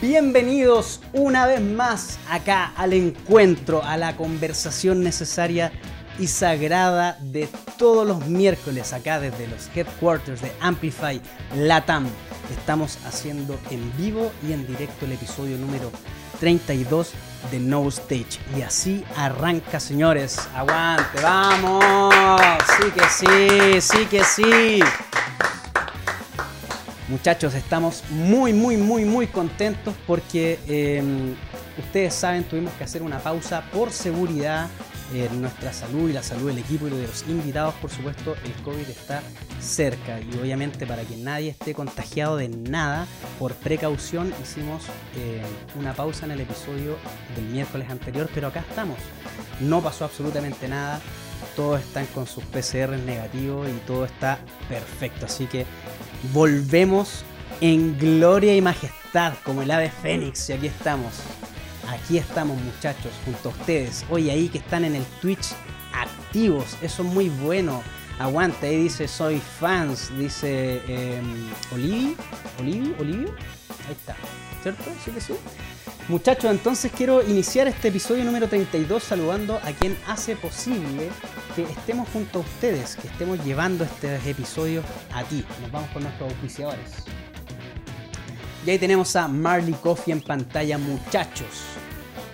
Bienvenidos una vez más acá al encuentro, a la conversación necesaria y sagrada de todos los miércoles acá desde los headquarters de Amplify Latam. Estamos haciendo en vivo y en directo el episodio número 32 de No Stage. Y así arranca, señores. Aguante, vamos. Sí que sí, sí que sí. Muchachos, estamos muy, muy, muy, muy contentos porque em, ustedes saben, tuvimos que hacer una pausa por seguridad en nuestra salud y la salud del equipo y de los invitados, por supuesto, el COVID está cerca y obviamente para que nadie esté contagiado de nada, por precaución hicimos eh, una pausa en el episodio del miércoles anterior, pero acá estamos. No pasó absolutamente nada, todos están con sus PCR negativos y todo está perfecto, así que volvemos en gloria y majestad como el ave fénix y aquí estamos. Aquí estamos muchachos junto a ustedes. Hoy ahí que están en el Twitch activos, eso es muy bueno. Aguanta, ahí dice soy fans, dice eh, Olivi, Olivi. Ahí está, ¿cierto? Sí que sí. Muchachos, entonces quiero iniciar este episodio número 32 saludando a quien hace posible que estemos junto a ustedes, que estemos llevando este episodio a ti. Nos vamos con nuestros auspiciadores. Y ahí tenemos a Marley Coffee en pantalla, muchachos.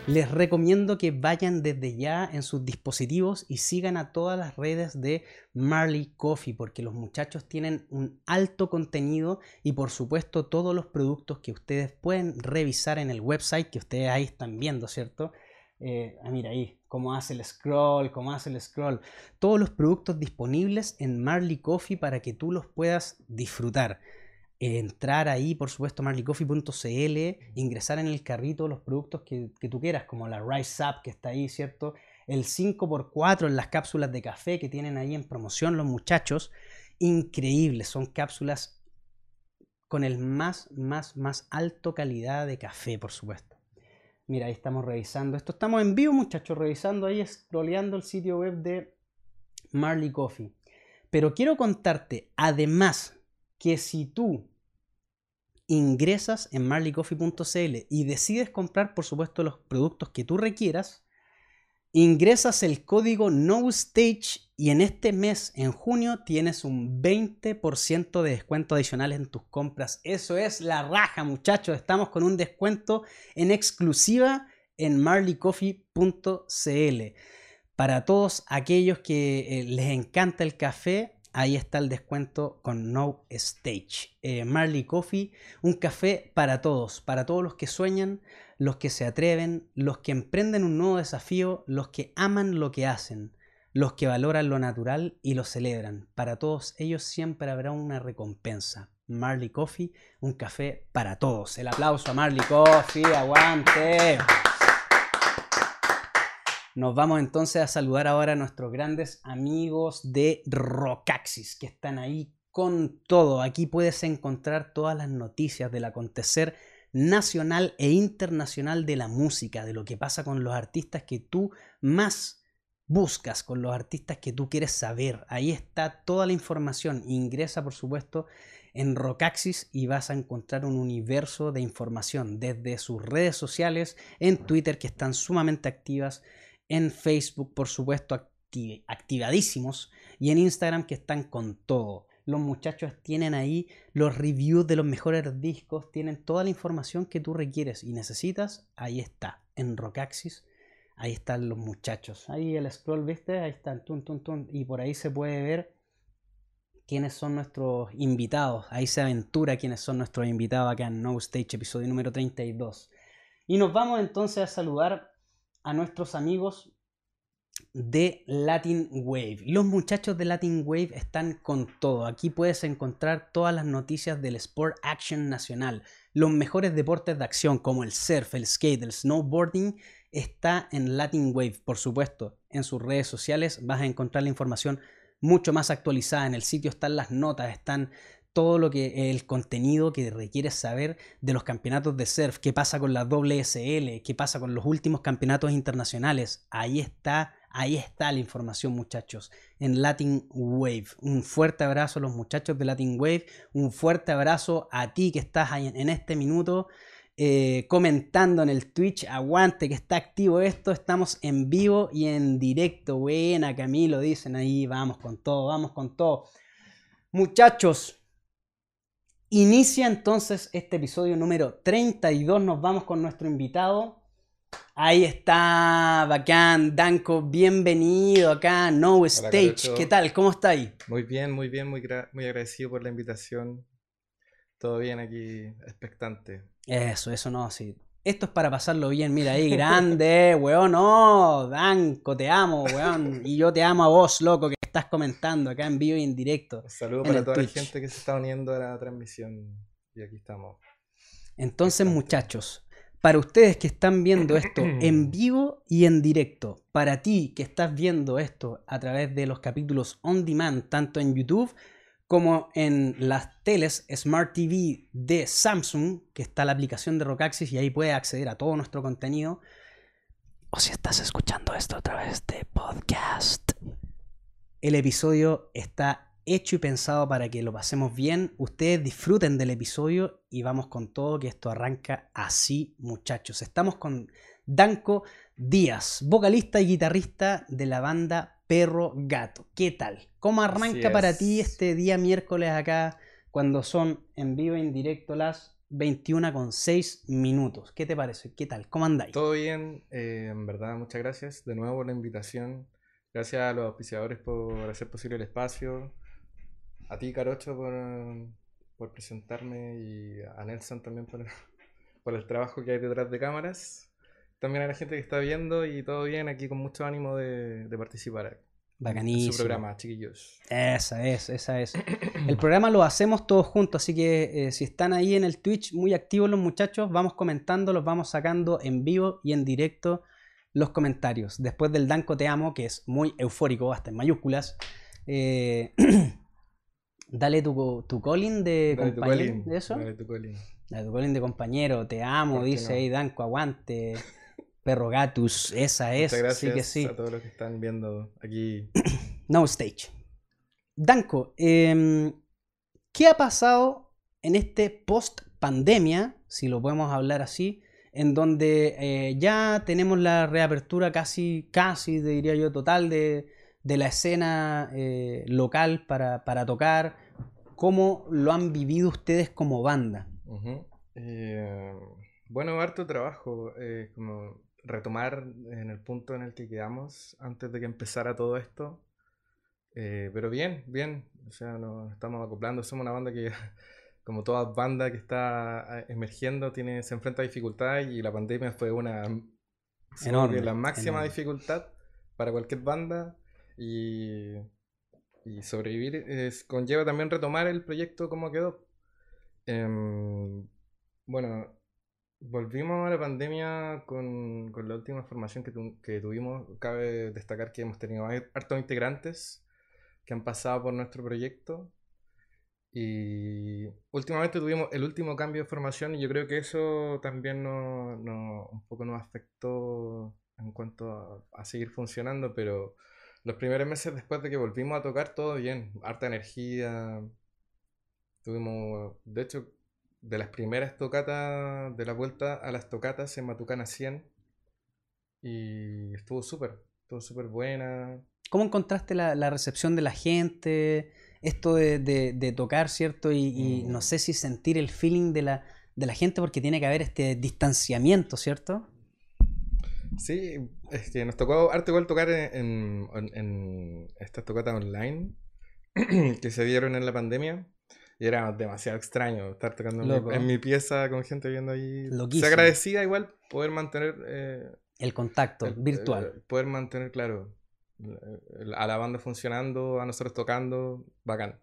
Les recomiendo que vayan desde ya en sus dispositivos y sigan a todas las redes de Marley Coffee porque los muchachos tienen un alto contenido y por supuesto todos los productos que ustedes pueden revisar en el website que ustedes ahí están viendo, ¿cierto? Eh, ah, mira ahí, cómo hace el scroll, cómo hace el scroll. Todos los productos disponibles en Marley Coffee para que tú los puedas disfrutar entrar ahí, por supuesto, marleycoffee.cl, ingresar en el carrito los productos que, tú quieras, como la Rise Up que está ahí, ¿cierto? El 5x4 en las cápsulas de café que tienen ahí en promoción los muchachos. Increíble, son cápsulas con el más, más, más alto calidad de café, por supuesto. Mira, ahí estamos revisando esto. Estamos en vivo, muchachos, revisando ahí, scrolleando el sitio web de Marley Coffee. Pero quiero contarte, además que si tú ingresas en marleycoffee.cl y decides comprar, por supuesto, los productos que tú requieras, ingresas el código NOSTAGE y en este mes, en junio, tienes un 20% de descuento adicional en tus compras. Eso es la raja, muchachos. Estamos con un descuento en exclusiva en marleycoffee.cl. Para todos aquellos que eh, les encanta el café, ahí está el descuento con No Stage. Eh, Marley Coffee, un café para todos, para todos los que sueñan, los que se atreven, los que emprenden un nuevo desafío, los que aman lo que hacen, los que valoran lo natural y lo celebran. Para todos ellos siempre habrá una recompensa. Marley Coffee, un café para todos. El aplauso a Marley Coffee, aguante. Nos vamos entonces a saludar ahora a nuestros grandes amigos de Rocaxis, que están ahí con todo. Aquí puedes encontrar todas las noticias del acontecer nacional e internacional de la música, de lo que pasa con los artistas que tú más buscas, con los artistas que tú quieres saber. Ahí está toda la información. Ingresa, por supuesto, en Rocaxis y vas a encontrar un universo de información desde sus redes sociales, en Twitter, que están sumamente activas en Facebook, por supuesto, activadísimos, y en Instagram que están con todo. Los muchachos tienen ahí los reviews de los mejores discos, tienen toda la información que tú requieres y necesitas, ahí está, en Rockaxis, ahí están los muchachos. Ahí el scroll, ¿viste? Ahí están, tun, tun, y por ahí se puede ver quiénes son nuestros invitados. Ahí se aventura quiénes son nuestros invitados acá en No Stage, episodio número 32. Y nos vamos entonces a saludar a nuestros amigos de Latin Wave. Los muchachos de Latin Wave están con todo. Aquí puedes encontrar todas las noticias del Sport Action Nacional. Los mejores deportes de acción como el surf, el skate, el snowboarding está en Latin Wave, por supuesto. En sus redes sociales vas a encontrar la información mucho más actualizada. En el sitio están las notas, están todo lo que el contenido que requieres saber de los campeonatos de surf, qué pasa con la WSL, qué pasa con los últimos campeonatos internacionales. Ahí está Ahí está la información, muchachos, en Latin Wave. Un fuerte abrazo a los muchachos de Latin Wave. Un fuerte abrazo a ti que estás ahí en este minuto eh, comentando en el Twitch. Aguante que está activo esto. Estamos en vivo y en directo. Buena, Camilo, dicen ahí. Vamos con todo, vamos con todo. Muchachos, inicia entonces este episodio número 32. Nos vamos con nuestro invitado. Ahí está, bacán, Danko, bienvenido acá, No Stage. ¿Qué tal? ¿Cómo está ahí? Muy bien, muy bien, muy, muy agradecido por la invitación. Todo bien aquí, expectante. Eso, eso no, sí. Esto es para pasarlo bien, mira ahí, grande, weón, no, Danco, te amo, weón. Y yo te amo a vos, loco, estás comentando acá en vivo y en directo. Un saludo para toda la gente que se está uniendo a la transmisión. Y aquí estamos. Entonces, muchachos, para ustedes que están viendo esto en vivo y en directo, para ti que estás viendo esto a través de los capítulos on demand, tanto en YouTube como en las teles Smart TV de Samsung, que está la aplicación de Rockaxis y ahí puedes acceder a todo nuestro contenido. O si estás escuchando esto a través de podcast. El episodio está hecho y pensado para que lo pasemos bien. Ustedes disfruten del episodio y vamos con todo, que esto arranca así, muchachos. Estamos con Danko Díaz, vocalista y guitarrista de la banda perro, gato. ¿Qué tal? ¿Cómo arranca para ti este día miércoles acá cuando son en vivo e en directo las 21 con 6 minutos? ¿Qué te parece? ¿Qué tal? ¿Cómo andáis? Todo bien, eh, en verdad, muchas gracias de nuevo por la invitación. Gracias a los auspiciadores por hacer posible el espacio. A ti, Carocho, por, por presentarme y a Nelson también por, por el trabajo que hay detrás de cámaras también a la gente que está viendo y todo bien aquí con mucho ánimo de, participar. Bacanísimo. En su programa, chiquillos. Esa es, esa es. El programa lo hacemos todos juntos, así que eh, si están ahí en el Twitch muy activos los muchachos, vamos comentando, los vamos sacando en vivo y en directo los comentarios. Después del Danco Te Amo, que es muy eufórico, hasta en mayúsculas. Eh, dale tu, tu calling de compañero. ¿De eso? Dale tu calling. Dale tu calling de compañero, te amo, dice ahí Danco, aguante. Perro Gatus, esa es. Muchas gracias que sí. a todos los que están viendo aquí. no Stage. Danko, em, ¿qué ha pasado en este post pandemia, si lo podemos hablar así, en donde eh, ya tenemos la reapertura casi, casi, diría yo, total de, la escena eh, local para, tocar? ¿Cómo lo han vivido ustedes como banda? Eh, bueno, harto trabajo. como retomar en el punto en el que quedamos antes de que empezara todo esto. Pero bien, bien. O sea, nos estamos acoplando. Somos una banda que, como toda banda que está eh, emergiendo, tiene, se enfrenta a dificultades y la pandemia fue una enorme, la máxima dificultad para cualquier banda. Y, y sobrevivir es, conlleva también retomar el proyecto como quedó. Em, bueno, Volvimos a la pandemia con, la última formación que, tuvimos. Cabe destacar que hemos tenido hartos integrantes que han pasado por nuestro proyecto. Y últimamente tuvimos el último cambio de formación y yo creo que eso también no, un poco nos afectó en cuanto a, seguir funcionando, pero los primeros meses después de que volvimos a tocar todo bien, harta energía. Tuvimos, de hecho, de las primeras tocatas de la vuelta a las tocatas en Matucana 100 y estuvo súper, estuvo súper buena. ¿Cómo encontraste la, recepción de la gente? Esto de, tocar, ¿cierto? Y, no mm. sé si sentir el feeling de la, de la gente porque tiene que haber este distanciamiento, ¿cierto? Sí, es que nos tocó harto igual tocar en, en, en estas tocatas online que se dieron en la pandemia. Y era demasiado extraño estar tocando en mi, pieza con gente viendo ahí. Se agradecía igual poder mantener... Eh, el contacto virtual. Eh, poder mantener, claro, a la banda funcionando, a nosotros tocando, bacán.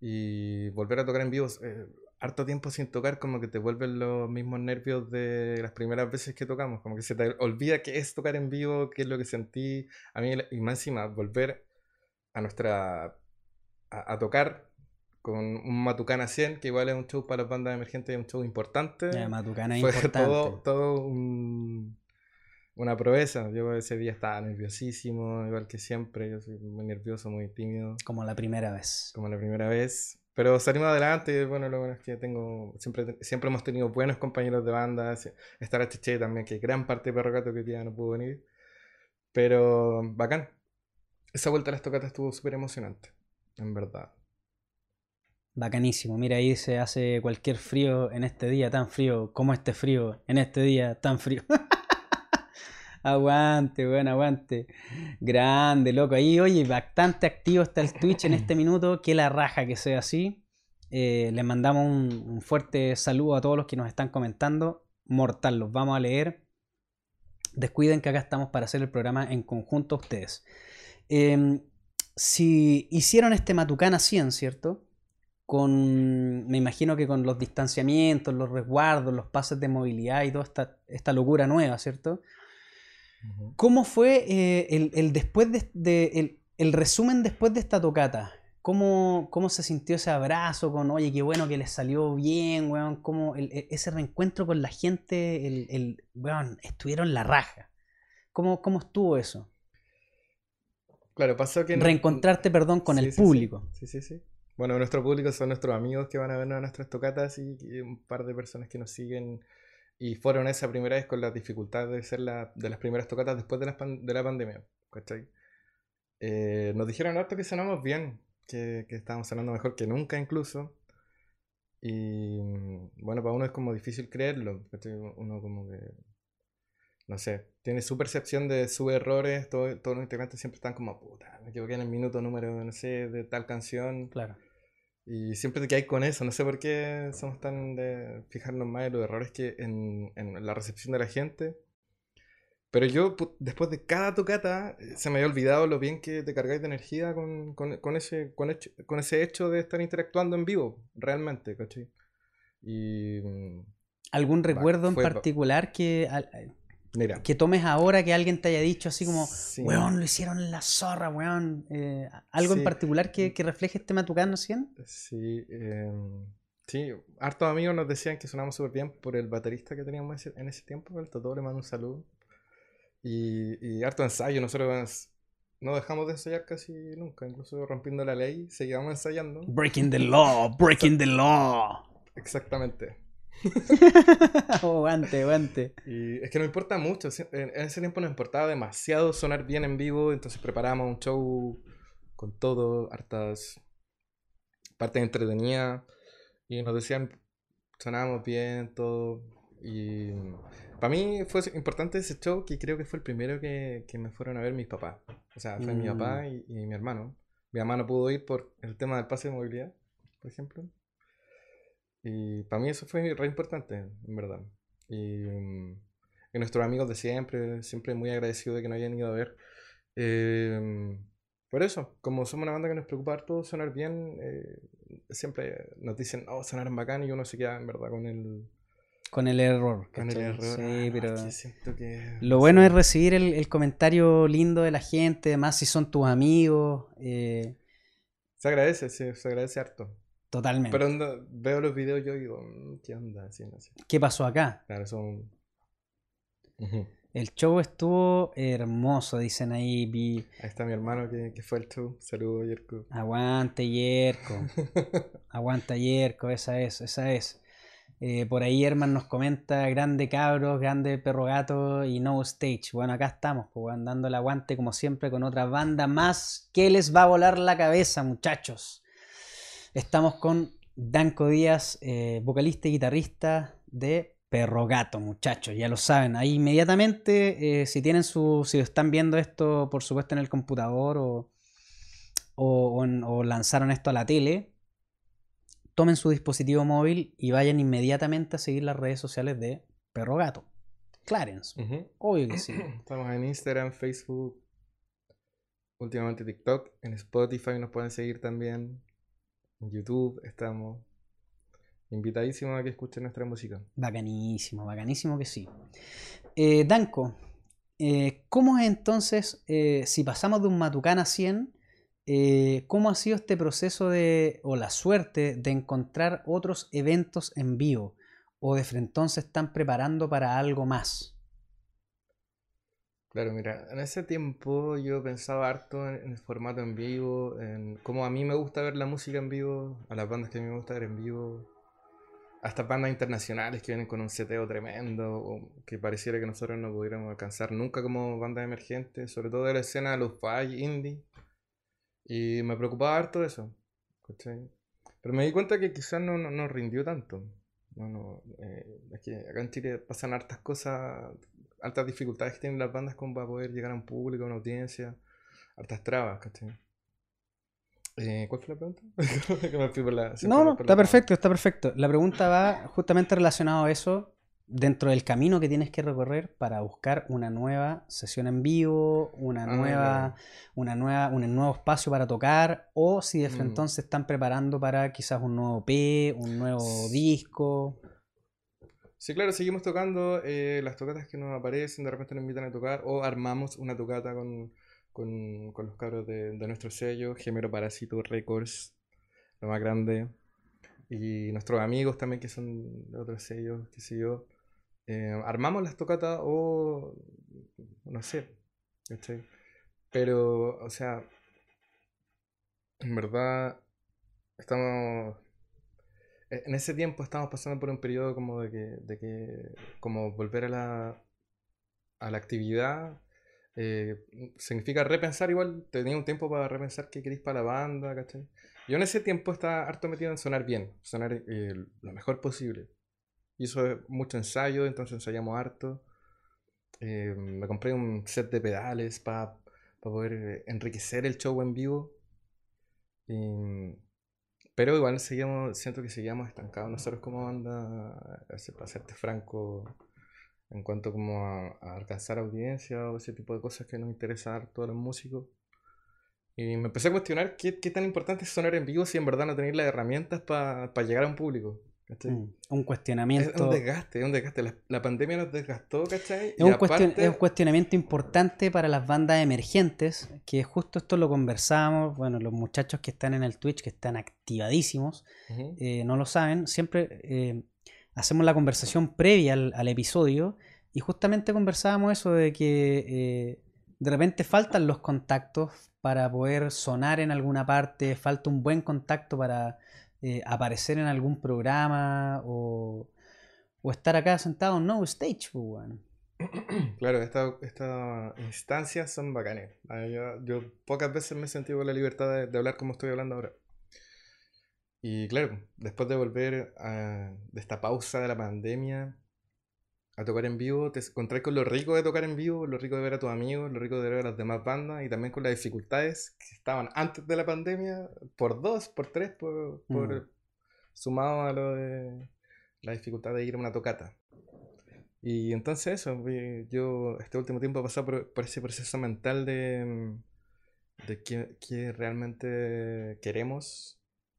Y volver a tocar en vivo, eh, harto tiempo sin tocar, como que te vuelven los mismos nervios de las primeras veces que tocamos, como que se te olvida qué es tocar en vivo, qué es lo que sentí. A mí, y más encima, volver a nuestra... a tocar con un Matucana 100, que igual es un show para las bandas emergentes, es un show importante. Matucana Fue importante. todo, todo un, una proeza. Yo ese día estaba nerviosísimo, igual que siempre. Yo soy muy nervioso, muy tímido. Como la primera vez. Como la primera vez. Pero salimos adelante. Bueno, lo bueno es que tengo. Siempre, siempre hemos tenido buenos compañeros de banda. Estar a Cheche también, que gran parte de Perro Gato que día no pudo venir. Pero bacán. Esa vuelta a las tocatas estuvo súper emocionante, en verdad. Bacanísimo. Mira, ahí se hace cualquier frío en este día tan frío como este frío en este día tan frío. aguante, bueno, aguante. Grande, loco. Ahí, oye, bastante activo está el Twitch en este minuto. Que la raja que sea así. Eh, les mandamos un, fuerte saludo a todos los que nos están comentando. Mortal, los vamos a leer. Descuiden que acá estamos para hacer el programa en conjunto ustedes. Em, si hicieron este Matucana 100, ¿cierto? Con, me imagino que con los distanciamientos, los resguardos, los pases de movilidad y toda esta, locura nueva, ¿cierto? ¿Cómo fue eh, el, después de, el, resumen después de esta tocata? ¿Cómo, ¿Cómo, se sintió ese abrazo con, oye, qué bueno que les salió bien, weón? ¿Cómo e, ese reencuentro con la gente, el, el weón, estuvieron la raja? ¿Cómo, ¿Cómo estuvo eso? Claro, pasó que... Reencontrarte, perdón, con el público. Sí. sí, sí, Bueno, nuestro público son nuestros amigos que van a ver nuestras tocatas y, un par de personas que nos siguen y fueron esa primera vez con la dificultad de ser la, de las primeras tocatas después de la, de la pandemia. Eh, nos dijeron harto que sonamos bien, que, que estábamos sonando mejor que nunca incluso. Y bueno, para uno es como difícil creerlo. Uno como que no sé, tiene su percepción de sus errores, todo, todos los integrantes siempre están como, puta, me equivoqué en el minuto número, no sé, de tal canción. Claro. Y siempre te hay con eso, no sé por qué somos tan de fijarnos más en los errores que en, en la recepción de la gente. Pero yo, después de cada tocata, eh, se me había olvidado lo bien que te cargáis de energía con, con, con ese, con, hecho, con ese hecho de estar interactuando en vivo, realmente, ¿cachai? Y... Mm, ¿Algún recuerdo en particular que que tomes ahora que alguien te haya dicho así como, weón, lo hicieron en la zorra, weón. Eh, ¿Algo en particular que, que, refleje este Matucano 100? Sí, eh, sí, hartos amigos nos decían que sonamos súper bien por el baterista que teníamos en ese tiempo, el Totó le mando un saludo. Y, y harto ensayo, nosotros no dejamos de ensayar casi nunca, incluso rompiendo la ley, seguíamos ensayando. Breaking the law, breaking the law. Exactamente. guante, guante. Y es que no importa mucho. En ese tiempo nos importaba demasiado sonar bien en vivo, entonces preparamos un show con todo, hartas partes entretenidas. Y nos decían, sonábamos bien, todo. Y para mí fue importante ese show que creo que fue el primero que, que me fueron a ver mis papás. O sea, fue mi papá mm. y, y mi hermano. Mi mamá no pudo ir por el tema del pase de movilidad, por ejemplo. Y para mí eso fue re importante, en verdad. Y, mm, y, nuestros amigos de siempre, siempre muy agradecidos de que nos hayan ido a ver. Eh, por eso, como somos una banda que nos preocupa todo sonar bien, eh, siempre nos dicen, oh, sonar bacán y uno se queda en verdad con el... Con el error. Con el error. Sí, pero... Lo bueno es recibir el, el, comentario lindo de la gente, además si son tus amigos. Eh... Se agradece, sí, se agradece harto. Totalmente. Pero veo los videos yo digo, mm, ¿qué onda? ¿Qué pasó acá? Claro, son... El show estuvo hermoso, dicen ahí. Vi... Ahí está mi hermano que, que fue el show. Saludos, Yerko. Aguante, Yerko. Aguanta, Yerko, esa es, esa es. Eh, por ahí Herman nos comenta, grande cabros, grande perro gato y no stage. Bueno, acá estamos, pues, dando el aguante como siempre con otra banda más que les va a volar la cabeza, muchachos. Estamos con Danco Díaz, eh, vocalista y guitarrista de Perro Gato, muchachos, ya lo saben. Ahí inmediatamente, eh, si tienen su, si están viendo esto, por supuesto, en el computador o, o, lanzaron esto a la tele, tomen su dispositivo móvil y vayan inmediatamente a seguir las redes sociales de Perro Gato. Clarence. Obvio que sí. Estamos en Instagram, Facebook, últimamente TikTok, en Spotify nos pueden seguir también. En YouTube estamos invitadísimos a que escuchen nuestra música. Bacanísimo, bacanísimo que sí. Eh, Danco, eh, ¿cómo es entonces, eh, si pasamos de un Matucán a 100, cómo ha sido este proceso de, o la suerte de encontrar otros eventos en vivo? ¿O de frente están preparando para algo más? Claro, mira, en ese tiempo yo pensaba harto en, el formato en vivo, en cómo a mí me gusta ver la música en vivo, a las bandas que a mí me gusta ver en vivo, a estas bandas internacionales que vienen con un seteo tremendo, o que pareciera que nosotros no pudiéramos alcanzar nunca como bandas emergentes, sobre todo de la escena de los fi indie. Y me preocupaba harto eso, ¿cachai? Pero me di cuenta que quizás no, no, rindió tanto. No, no, eh, es que acá en Chile pasan hartas cosas, hartas dificultades que tienen las bandas como para poder llegar a un público, a una audiencia, hartas trabas, ¿cachai? Eh, ¿Cuál fue la pregunta? no, no, está perfecto, está perfecto. La pregunta va justamente relacionado a eso, dentro del camino que tienes que recorrer para buscar una nueva sesión en vivo, una ah, nueva, una nueva, un nuevo espacio para tocar, o si de frente mm. se están preparando para quizás un nuevo P, un nuevo disco. Sí, claro, seguimos tocando eh, las tocatas que nos aparecen, de repente nos invitan a tocar, o armamos una tocata con con, con los cabros de, de, nuestro sello, Gemero Parásito Records, lo más grande. Y nuestros amigos también que son de otros sellos, qué sé yo. Eh, armamos las tocatas o no sé. Pero, o sea, en verdad, estamos en ese tiempo estamos pasando por un periodo como de que, de que como volver a la, a la actividad eh, significa repensar igual, tenía un tiempo para repensar qué queréis para la banda, ¿cachai? Yo en ese tiempo estaba harto metido en sonar bien, sonar eh, lo mejor posible. Y eso es mucho ensayo, entonces ensayamos harto. Eh, me compré un set de pedales para poder enriquecer el show en vivo. Pero igual seguíamos, siento que seguíamos estancados nosotros como banda, para serte franco en cuanto como a, alcanzar audiencia o ese tipo de cosas que nos interesa a todos los músicos. Y me empecé a cuestionar qué, qué, tan importante es sonar en vivo si en verdad no tenéis las herramientas para llegar a un público. Mm, un cuestionamiento. Es un desgaste, es un desgaste. La, pandemia nos desgastó, ¿cachai? Es un, es un, cuestionamiento importante para las bandas emergentes, que justo esto lo conversamos. Bueno, los muchachos que están en el Twitch, que están activadísimos, eh, no lo saben. Siempre eh, hacemos la conversación previa al, episodio y justamente conversábamos eso de que eh, de repente faltan los contactos para poder sonar en alguna parte, falta un buen contacto para eh, aparecer en algún programa o, estar acá sentado en no stage. Pues, claro, estas instancias son bacanes. Ah, yo, pocas veces me he sentido la libertad de hablar como estoy hablando ahora. Y claro, después de volver a, de esta pausa de la pandemia a tocar en vivo, te encontrás con lo rico de tocar en vivo, lo rico de ver a tus amigos, lo rico de ver a las demás bandas y también con las dificultades que estaban antes de la pandemia, por dos, por tres, por, por mm. sumado a lo de la dificultad de ir a una tocata. Y entonces eso, yo este último tiempo he pasado por, por ese proceso mental de, de qué, qué realmente queremos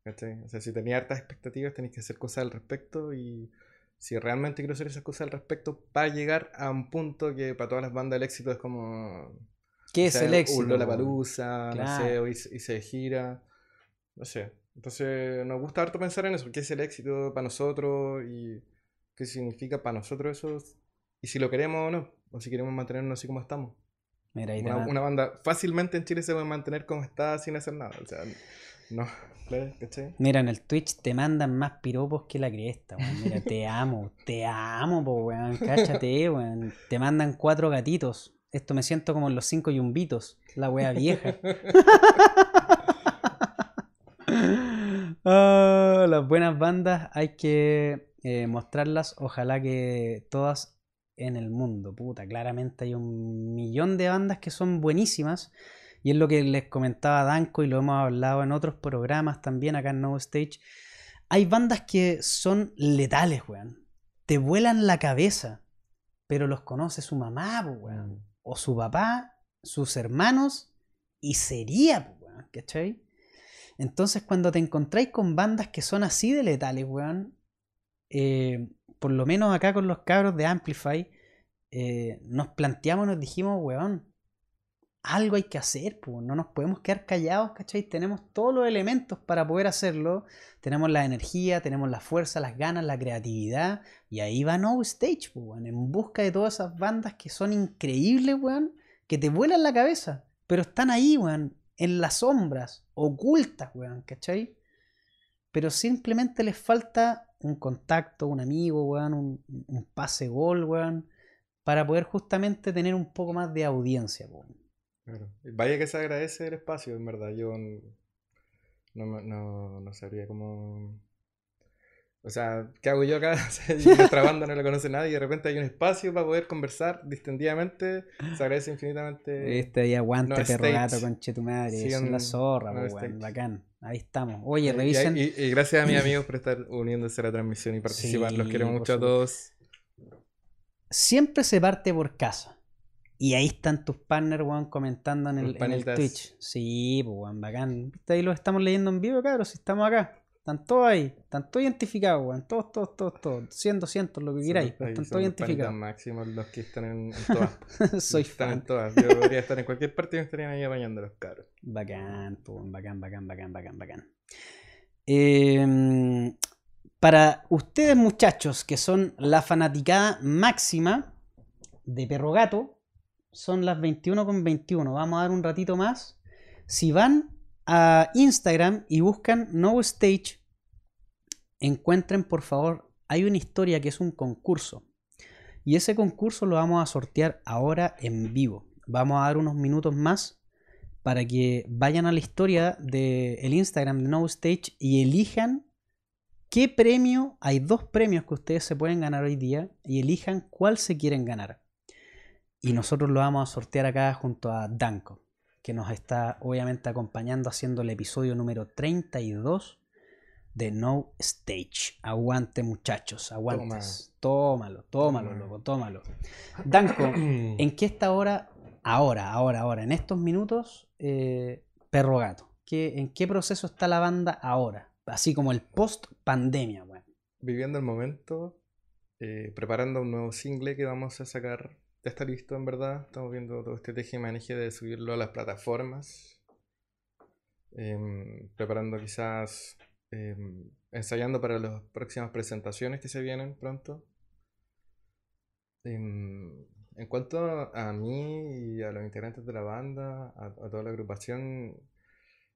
o sea, si tenía hartas expectativas, tenéis que hacer cosas al respecto y si realmente quiero hacer esas cosas al respecto para llegar a un punto que para todas las bandas el éxito es como... ¿Qué es el éxito? la palusa, no sé, y, se gira, no sé. Entonces nos gusta harto pensar en eso, qué es el éxito para nosotros y qué significa para nosotros eso y si lo queremos o no, o si queremos mantenernos así como estamos. Mira, una, una, banda fácilmente en Chile se puede mantener como está sin hacer nada, o sea, no. Mira, en el Twitch te mandan más piropos que la cresta, weón. Mira, te amo, te amo, po, weón. Cáchate, weón. Te mandan cuatro gatitos. Esto me siento como en los cinco yumbitos. La wea vieja. Ah, las buenas bandas hay que eh, mostrarlas. Ojalá que todas en el mundo. Puta, claramente hay un millón de bandas que son buenísimas y es lo que les comentaba Danco y lo hemos hablado en otros programas también acá en No Stage. Hay bandas que son letales, weón. Te vuelan la cabeza, pero los conoce su mamá, weón. Mm. O su papá, sus hermanos, y sería, weón, ¿cachai? Entonces cuando te encontráis con bandas que son así de letales, weón, eh, por lo menos acá con los cabros de Amplify, eh, nos planteamos, nos dijimos, weón, algo hay que hacer, no nos podemos quedar callados, ¿cachai? Tenemos todos los elementos para poder hacerlo, tenemos la energía, tenemos la fuerza, las ganas, la creatividad, y ahí va No Stage, en busca de todas esas bandas que son increíbles, weón, que te vuelan la cabeza, pero están ahí, weón, en las sombras, ocultas, weón, ¿cachai? Pero simplemente les falta un contacto, un amigo, weón, un, pase gol, weón, para poder justamente tener un poco más de audiencia, weón. Vaya que se agradece el espacio, en verdad. Yo no, no, no sabría cómo o sea, ¿qué hago yo acá? nuestra banda no la conoce nadie y de repente hay un espacio para poder conversar distendidamente. Se agradece infinitamente. Este ahí aguante, no perro gato, conche tu madre. Son la zorra, pues, bacán. Ahí estamos. Oye, revisen. Y, gracias a mis amigos por estar uniéndose a la transmisión y participar. Los quiero mucho a todos. Siempre se parte por casa. Y ahí están tus partners, weón, comentando en el, en el Twitch. Sí, pues, weón, bacán. Ahí lo estamos leyendo en vivo, cabros, si estamos acá. Están todos ahí, están todos identificados, weón. Todos, todos, todos, todos. 100, 200, lo que queráis. están todos identificados. máximos los que están en, todas. Soy están en todas. Yo podría estar en cualquier parte y me estarían ahí apañando los caros. Bacán, bacán, bacán, bacán, bacán, bacán. Em, para ustedes, muchachos, que son la fanaticada máxima de Perro Gato, son las 21 con 21. Vamos a dar un ratito más. Si van a Instagram y buscan No Stage, encuentren por favor, hay una historia que es un concurso. Y ese concurso lo vamos a sortear ahora en vivo. Vamos a dar unos minutos más para que vayan a la historia del Instagram de No Stage y elijan qué premio. Hay dos premios que ustedes se pueden ganar hoy día y elijan cuál se quieren ganar. Y nosotros lo vamos a sortear acá junto a Danko que nos está obviamente acompañando haciendo el episodio número 32 de No Stage. Aguante muchachos, aguantes. Tómalo, tómalo, loco, tómalo. Danko, ¿en qué está ahora? Ahora, ahora, ahora, en estos minutos, eh, Perro Gato. ¿En qué proceso está la banda ahora? Así como el post pandemia, bueno. Viviendo el momento, eh, preparando un nuevo single que vamos a sacar ya está listo en verdad. Estamos viendo todo este teje y de subirlo a las plataformas. Em, preparando quizás, em, ensayando para las próximas presentaciones que se vienen pronto. Em, en cuanto a mí y a los integrantes de la banda, a, toda la agrupación,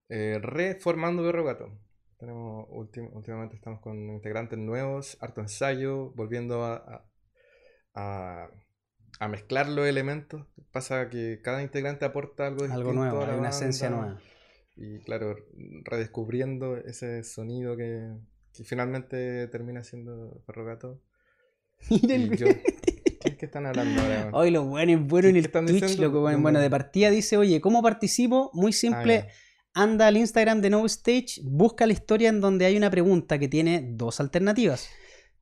eh, reformando Berro Gato. Tenemos, últimamente estamos con integrantes nuevos, harto ensayo, volviendo a mezclar los elementos. Pasa que cada integrante aporta algo. Algo nuevo, hay una esencia nueva. Y claro, redescubriendo ese sonido que, finalmente termina siendo Perrogato. Miren ¿Qué que están hablando ahora? Hoy lo bueno es bueno en el Twitch, loco. Bueno, de partida dice, oye, ¿cómo participo? Muy simple. Ah, anda al Instagram de No Stage, busca la historia en donde hay una pregunta que tiene dos alternativas.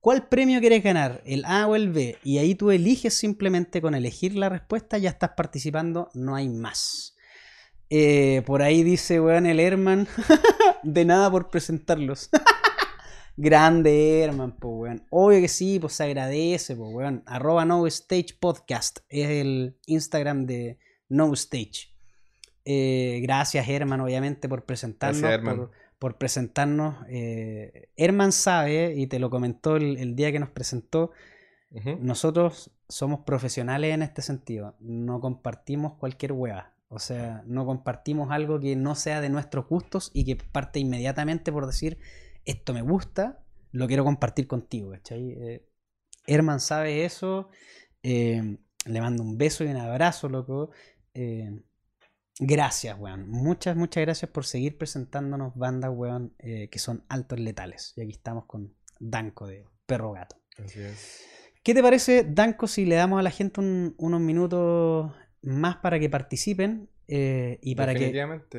¿Cuál premio quieres ganar? ¿El A o el B? Y ahí tú eliges simplemente con elegir la respuesta, ya estás participando, no hay más. Eh, por ahí dice, weón, el Herman. de nada por presentarlos. Grande Herman, pues, weón. Obvio que sí, pues se agradece, pues, weón. Arroba No Stage Podcast es el Instagram de No Stage. Eh, gracias, Herman, obviamente, por presentarnos. Gracias, Herman por presentarnos. Eh, Herman sabe, y te lo comentó el, día que nos presentó, nosotros somos profesionales en este sentido. No compartimos cualquier hueá. O sea, no compartimos algo que no sea de nuestros gustos y que parte inmediatamente por decir, esto me gusta, lo quiero compartir contigo. Eh, Herman sabe eso. Eh, le mando un beso y un abrazo, loco. Gracias, weón. Muchas, muchas gracias por seguir presentándonos bandas, weón, eh, que son altos letales. Y aquí estamos con Danco de Perro Gato. Así es. ¿Qué te parece, Danco, si le damos a la gente unos minutos más para que participen eh, y, para que,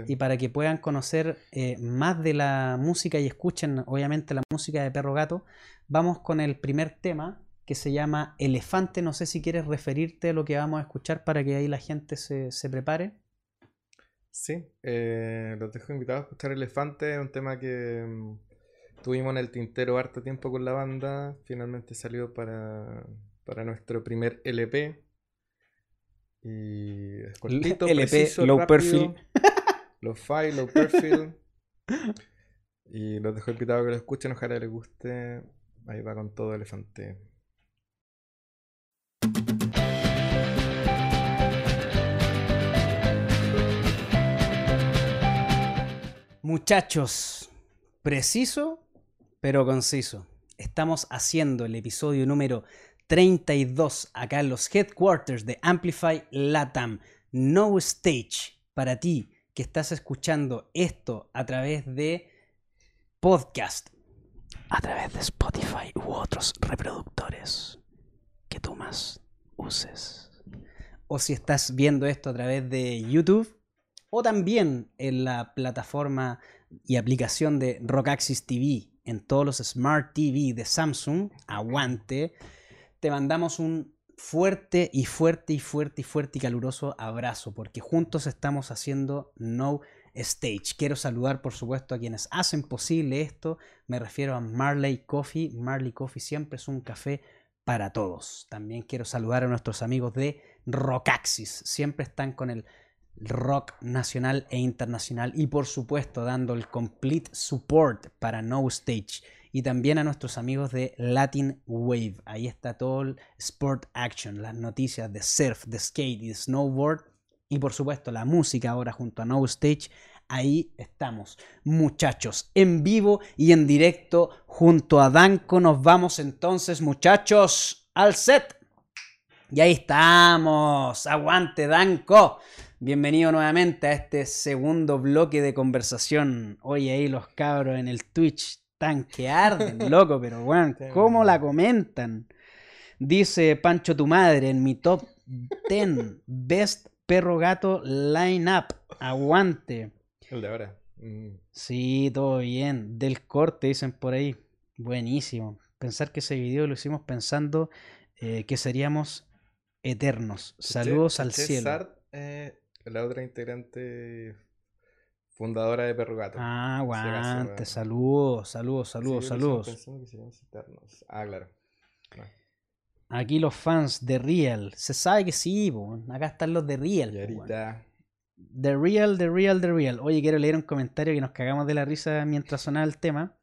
y para que puedan conocer eh, más de la música y escuchen, obviamente, la música de Perro Gato? Vamos con el primer tema que se llama Elefante. No sé si quieres referirte a lo que vamos a escuchar para que ahí la gente se, se prepare. Sí, eh, los dejo invitados a escuchar Elefante, un tema que mm, tuvimos en el tintero harto tiempo con la banda, finalmente salió para, para nuestro primer LP. Y es cortito, LP, low perfil. Low fi, low perfil. y los dejo invitados a que lo escuchen, ojalá les guste. Ahí va con todo Elefante. Muchachos, preciso pero conciso. Estamos haciendo el episodio número 32 acá en los headquarters de Amplify Latam. No Stage para ti que estás escuchando esto a través de podcast, a través de Spotify u otros reproductores que tú más uses. O si estás viendo esto a través de YouTube o también en la plataforma y aplicación de Rockaxis TV en todos los Smart TV de Samsung, aguante. Te mandamos un fuerte y fuerte y fuerte y fuerte y caluroso abrazo porque juntos estamos haciendo No Stage. Quiero saludar por supuesto a quienes hacen posible esto. Me refiero a Marley Coffee. Marley Coffee siempre es un café para todos. También quiero saludar a nuestros amigos de Rockaxis. Siempre están con el rock nacional e internacional y por supuesto dando el complete support para No Stage y también a nuestros amigos de Latin Wave. Ahí está todo el sport action, las noticias de surf, de skate y de snowboard y por supuesto la música ahora junto a No Stage. Ahí estamos, muchachos, en vivo y en directo junto a Danco. Nos vamos entonces, muchachos, al set. Y ahí estamos. Aguante, Danco. Bienvenido nuevamente a este segundo bloque de conversación. Hoy ahí los cabros en el Twitch están que arden, loco, pero bueno, ¿cómo la comentan? Dice Pancho tu madre en mi top 10 Best Perro Gato Lineup. Aguante. El de ahora. Mm. Sí, todo bien. Del corte, dicen por ahí. Buenísimo. Pensar que ese video lo hicimos pensando eh, que seríamos eternos. Saludos al cielo. Eh, la otra integrante fundadora de Perro Gato. Ah, aguante, saludos, saludos, saludos, saludos. Ah, claro. Aquí los fans de Real. Se sabe que sí, acá están los de Real. The Real, The Real, The Real. Oye, quiero leer un comentario que nos cagamos de la risa mientras sonaba el tema.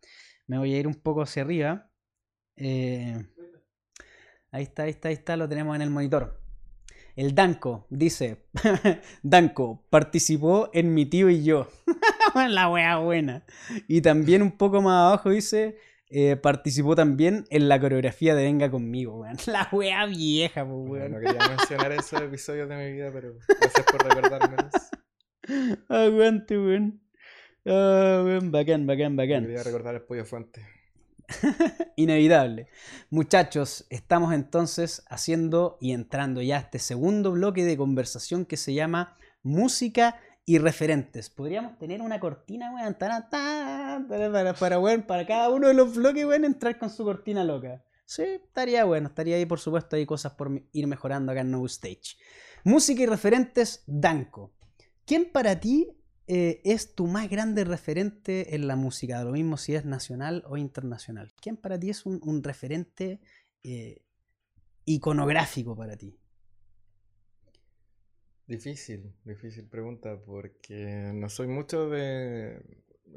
Me voy a ir un poco hacia arriba. Eh, ahí está, ahí está, ahí está, lo tenemos en el monitor. El Danco dice, Danco participó en Mi tío y yo. la wea buena. Y también un poco más abajo dice, eh, participó también en la coreografía de Venga conmigo, weón. La wea vieja, weón. No quería mencionar esos episodios de mi vida, pero gracias por recordármelos. Aguante, weón. Ah, weón, bacán, bacán, bacán. Quería recordar el pollo fuente. Inevitable. Muchachos, estamos entonces haciendo y entrando ya a este segundo bloque de conversación que se llama Música y referentes. Podríamos tener una cortina, weón, para, para, para cada uno de los bloques, weón, entrar con su cortina loca. Sí, estaría bueno, estaría ahí, por supuesto, hay cosas por ir mejorando acá en No Stage. Música y referentes, Danko. ¿Quién para ti eh, es tu más grande referente en la música? Lo mismo si es nacional o internacional. ¿Quién para ti es un, referente eh, iconográfico para ti? Difícil, difícil pregunta, porque no soy mucho de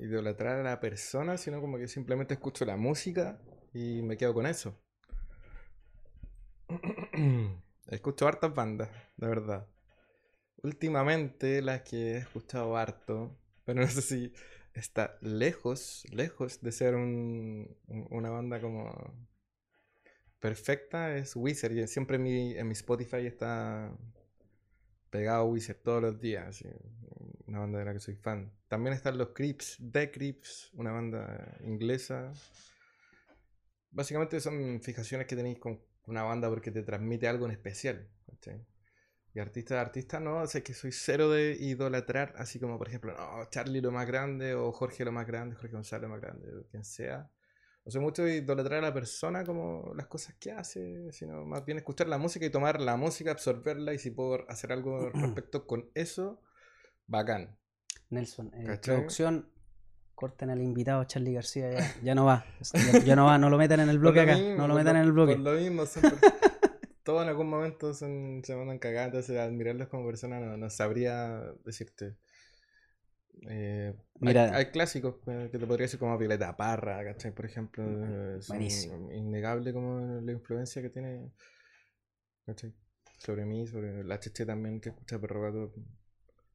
idolatrar a la persona, sino como que simplemente escucho la música y me quedo con eso. escucho hartas bandas, de verdad. Últimamente las que he escuchado harto, pero no sé si está lejos, lejos de ser una banda como perfecta, es Wizard. Y siempre en mi, en mi Spotify está pegado Wizard todos los días. una banda de la que soy fan. También están los Creeps, The Creeps, una banda inglesa. Básicamente son fijaciones que tenéis con una banda porque te transmite algo en especial. Y artista de artista, no, sé que soy cero de idolatrar, así como por ejemplo, no, Charlie lo más grande, o Jorge lo más grande, Jorge González lo más grande, o quien sea. No soy mucho de idolatrar a la persona como las cosas que hace, sino más bien escuchar la música y tomar la música, absorberla y si puedo hacer algo respecto con eso, bacán. Nelson, eh, producción, corten al invitado Charlie García, ya, no va, ya, no va, no lo metan en el bloque acá, no lo metan en el bloque. Por lo mismo, siempre todos en algún momento se mandan cagando, entonces admirarlos como persona no, sabría decirte. Eh, Mira, hay, clásicos que te podría decir como Violeta Parra, ¿cachai? Por ejemplo, es innegable como la influencia que tiene ¿cachai? sobre mí, sobre la cheche también que escucha Perro Gato,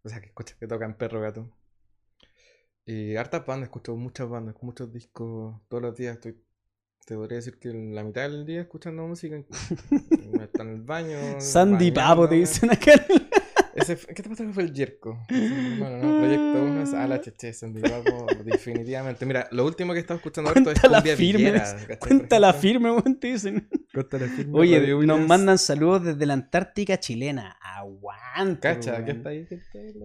o sea, que escucha que toca en Perro Gato. Y hartas bandas, escucho muchas bandas, muchos discos todos los días. Estoy, te podría decir que la mitad del día escuchando música. Está en el baño. Sandy Papo te dicen acá. Ese ¿Qué te pasa que fue el Yerko? Bueno, no, Proyecto 1 es a la cheche, definitivamente. Mira, lo último que he estado escuchando harto es Cuenta la cumbia firme. villera, ¿cachai? Por Cuenta la ejemplo. firme, weón, te dicen. Cuenta la firme, Oye, Radio nos mandan saludos desde la Antártica chilena. Aguante. Cacha. ¿quién está ahí?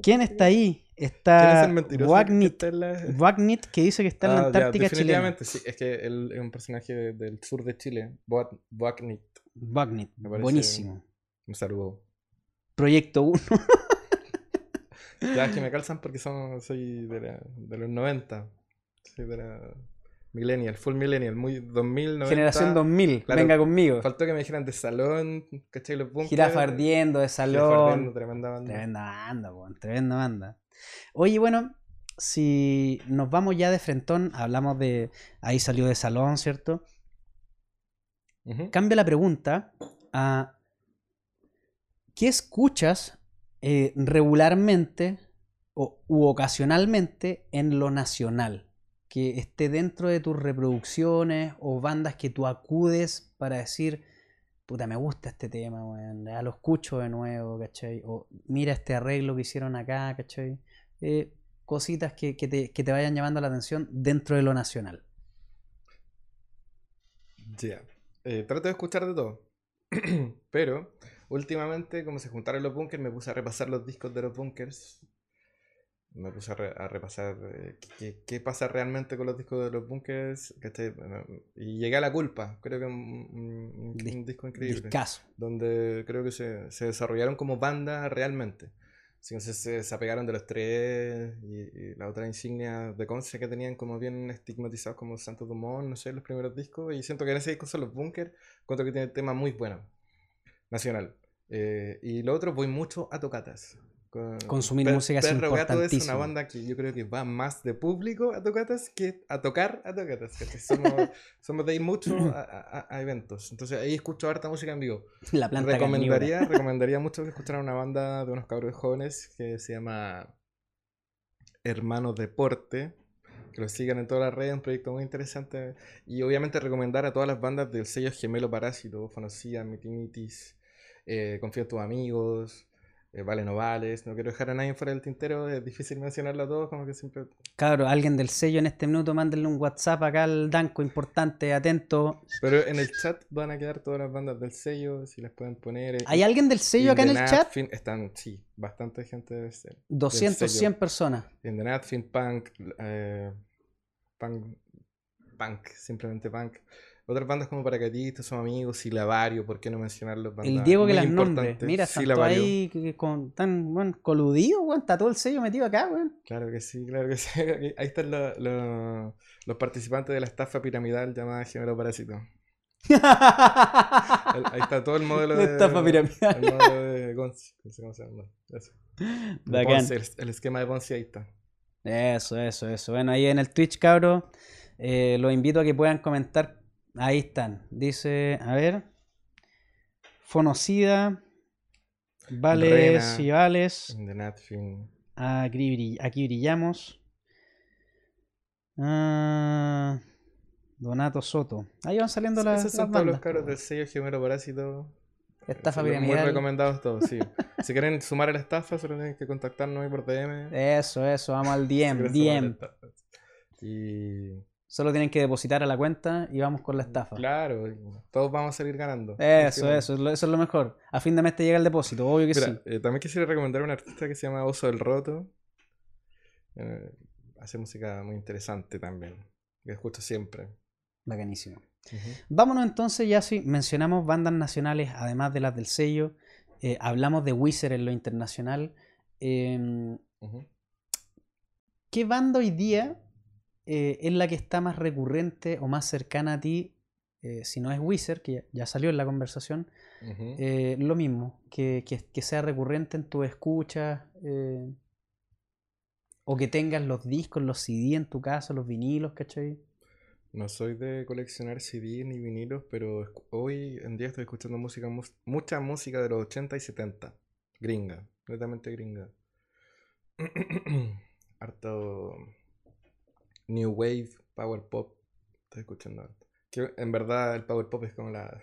¿Quién está ahí? ¿Quién está. Wagnit. que Wagnit dice que está en la Ah, ya, Antártica chilena. definitivamente, sí. Es que él es un personaje de- del sur de Chile. Wagnit. Wagnit, Me parece- buenísimo. Un saludo. Proyecto 1. Ya, es que me calzan porque son, soy de, la- de los 90. Soy de la millennial, full millennial, muy 2000, 90. Generación 2000. Claro. Venga conmigo. Faltó que me dijeran de salón, ¿cachai? Los bunkers. Jirafa ardiendo de salón. ardiendo, tremenda banda. Tremenda banda, tremenda banda. Oye, bueno, si nos vamos ya de frentón, hablamos de. Ahí salió de salón, ¿cierto? Ujú. Cambia la pregunta a. ¿Qué escuchas eh, regularmente o, u ocasionalmente en lo nacional? Que esté dentro de tus reproducciones o bandas que tú acudes para decir, puta, me gusta este tema, weón, ya lo escucho de nuevo, ¿cachai? O mira este arreglo que hicieron acá, ¿cachai? Eh, cositas que, te, vayan llamando la atención dentro de lo nacional. Ya. Eh, trato de escuchar de todo. Pero últimamente, como se juntaron los bunkers, me puse a repasar los discos de los bunkers. Me puse a, re- a repasar eh, qué, pasa realmente con los discos de los bunkers. Y llegué a La Culpa. Creo que es un, un- un- Dis- un disco increíble. Discaso. donde creo que se, se desarrollaron como banda realmente. Sí, se, se apegaron de los tres y, y la otra insignia de Conce que tenían como bien estigmatizados como Santo Dumont, no sé, los primeros discos. Y siento que en ese disco son los Bunkers, encuentro que tiene temas muy buenos, nacional. Eh, y lo otro, voy mucho a tocatas. Con- Consumir música es Gato es una banda que yo creo que va más de público a tocatas que a tocar a tocatas. Somos, somos de ir mucho a, a- a eventos. Entonces ahí escucho harta música en vivo. La planta carnívora. Recomendaría, recomendaría mucho que escucharan una banda de unos cabros jóvenes que se llama Hermanos Deporte. Que los sigan en todas las redes, un proyecto muy interesante. Y obviamente recomendar a todas las bandas del sello Gemelo Parásito, Fanocía, Mitinitis, eh, Confía en tus amigos, eh, Vale no Vales. No quiero dejar a nadie fuera del tintero, es difícil mencionarlo a todos, como que siempre Cabro, alguien del sello en este minuto, mándenle un WhatsApp acá al Danco, importante, atento. Pero en el chat van a quedar todas las bandas del sello, si las pueden poner. eh, ¿Hay alguien del sello acá en el chat? Natfin- Están, sí, bastante gente del sello. 200, sello. 100 personas. In the Natfin, Punk, eh, Punk, Punk, simplemente Punk. Otras bandas como Paracatistas, Son Amigos, Silavario, ¿por qué no mencionarlos? El Diego que las nombre. importantes. Mira, Silavario. ahí con, tan bueno, coludidos, weón. Está todo el sello metido acá, weón. Claro que sí, claro que sí. Ahí están lo- lo- los participantes de la estafa piramidal llamada Gemelo Parásito. Ahí está todo el modelo de. estafa piramidal. El modelo de Gonzi. No sé cómo se llama. Eso. El el, el esquema de Ponce ahí está. Eso, eso, eso. Bueno, ahí en el Twitch, cabros, eh, los invito a que puedan comentar. Ahí están. Dice, a ver. Fonocida. Vales Rena. y Vales. Aquí, brill- aquí brillamos. Ah, Donato Soto. Ahí van saliendo las, Esos las son todos los cabros del sello Gemelo Parásito. Estafa Son Muy piramidal. recomendados todos, sí. si quieren sumar a la estafa, solo tienen que contactarnos ahí por DM. Eso, eso, vamos al Si DM, estafa. Y Solo tienen que depositar a la cuenta y vamos con la estafa. claro, todos vamos a salir ganando. Eso, eso, eso es lo mejor. A fin de mes te llega el depósito, obvio que Mira, sí. eh, también quisiera recomendar a un artista que se llama Oso del Roto. Eh, hace música muy interesante también. Que escucho siempre. Bacanísimo. Vámonos entonces, ya si mencionamos bandas nacionales, además de las del sello, eh, hablamos de Wizard en lo internacional. em. ¿Qué banda hoy día eh, es la que está más recurrente o más cercana a ti? eh, si no es Wizard, que ya, ya salió en la conversación, eh, lo mismo, que, que- que sea recurrente en tu escuchas, eh, o que tengas los discos, los CD en tu caso, los vinilos, ¿cachai? No soy de coleccionar CD ni vinilos, pero hoy en día estoy escuchando música, mucha música de los 80 y 70. Gringa, netamente gringa. Harto New Wave, Power Pop. Estoy escuchando. Que en verdad el Power Pop es como la,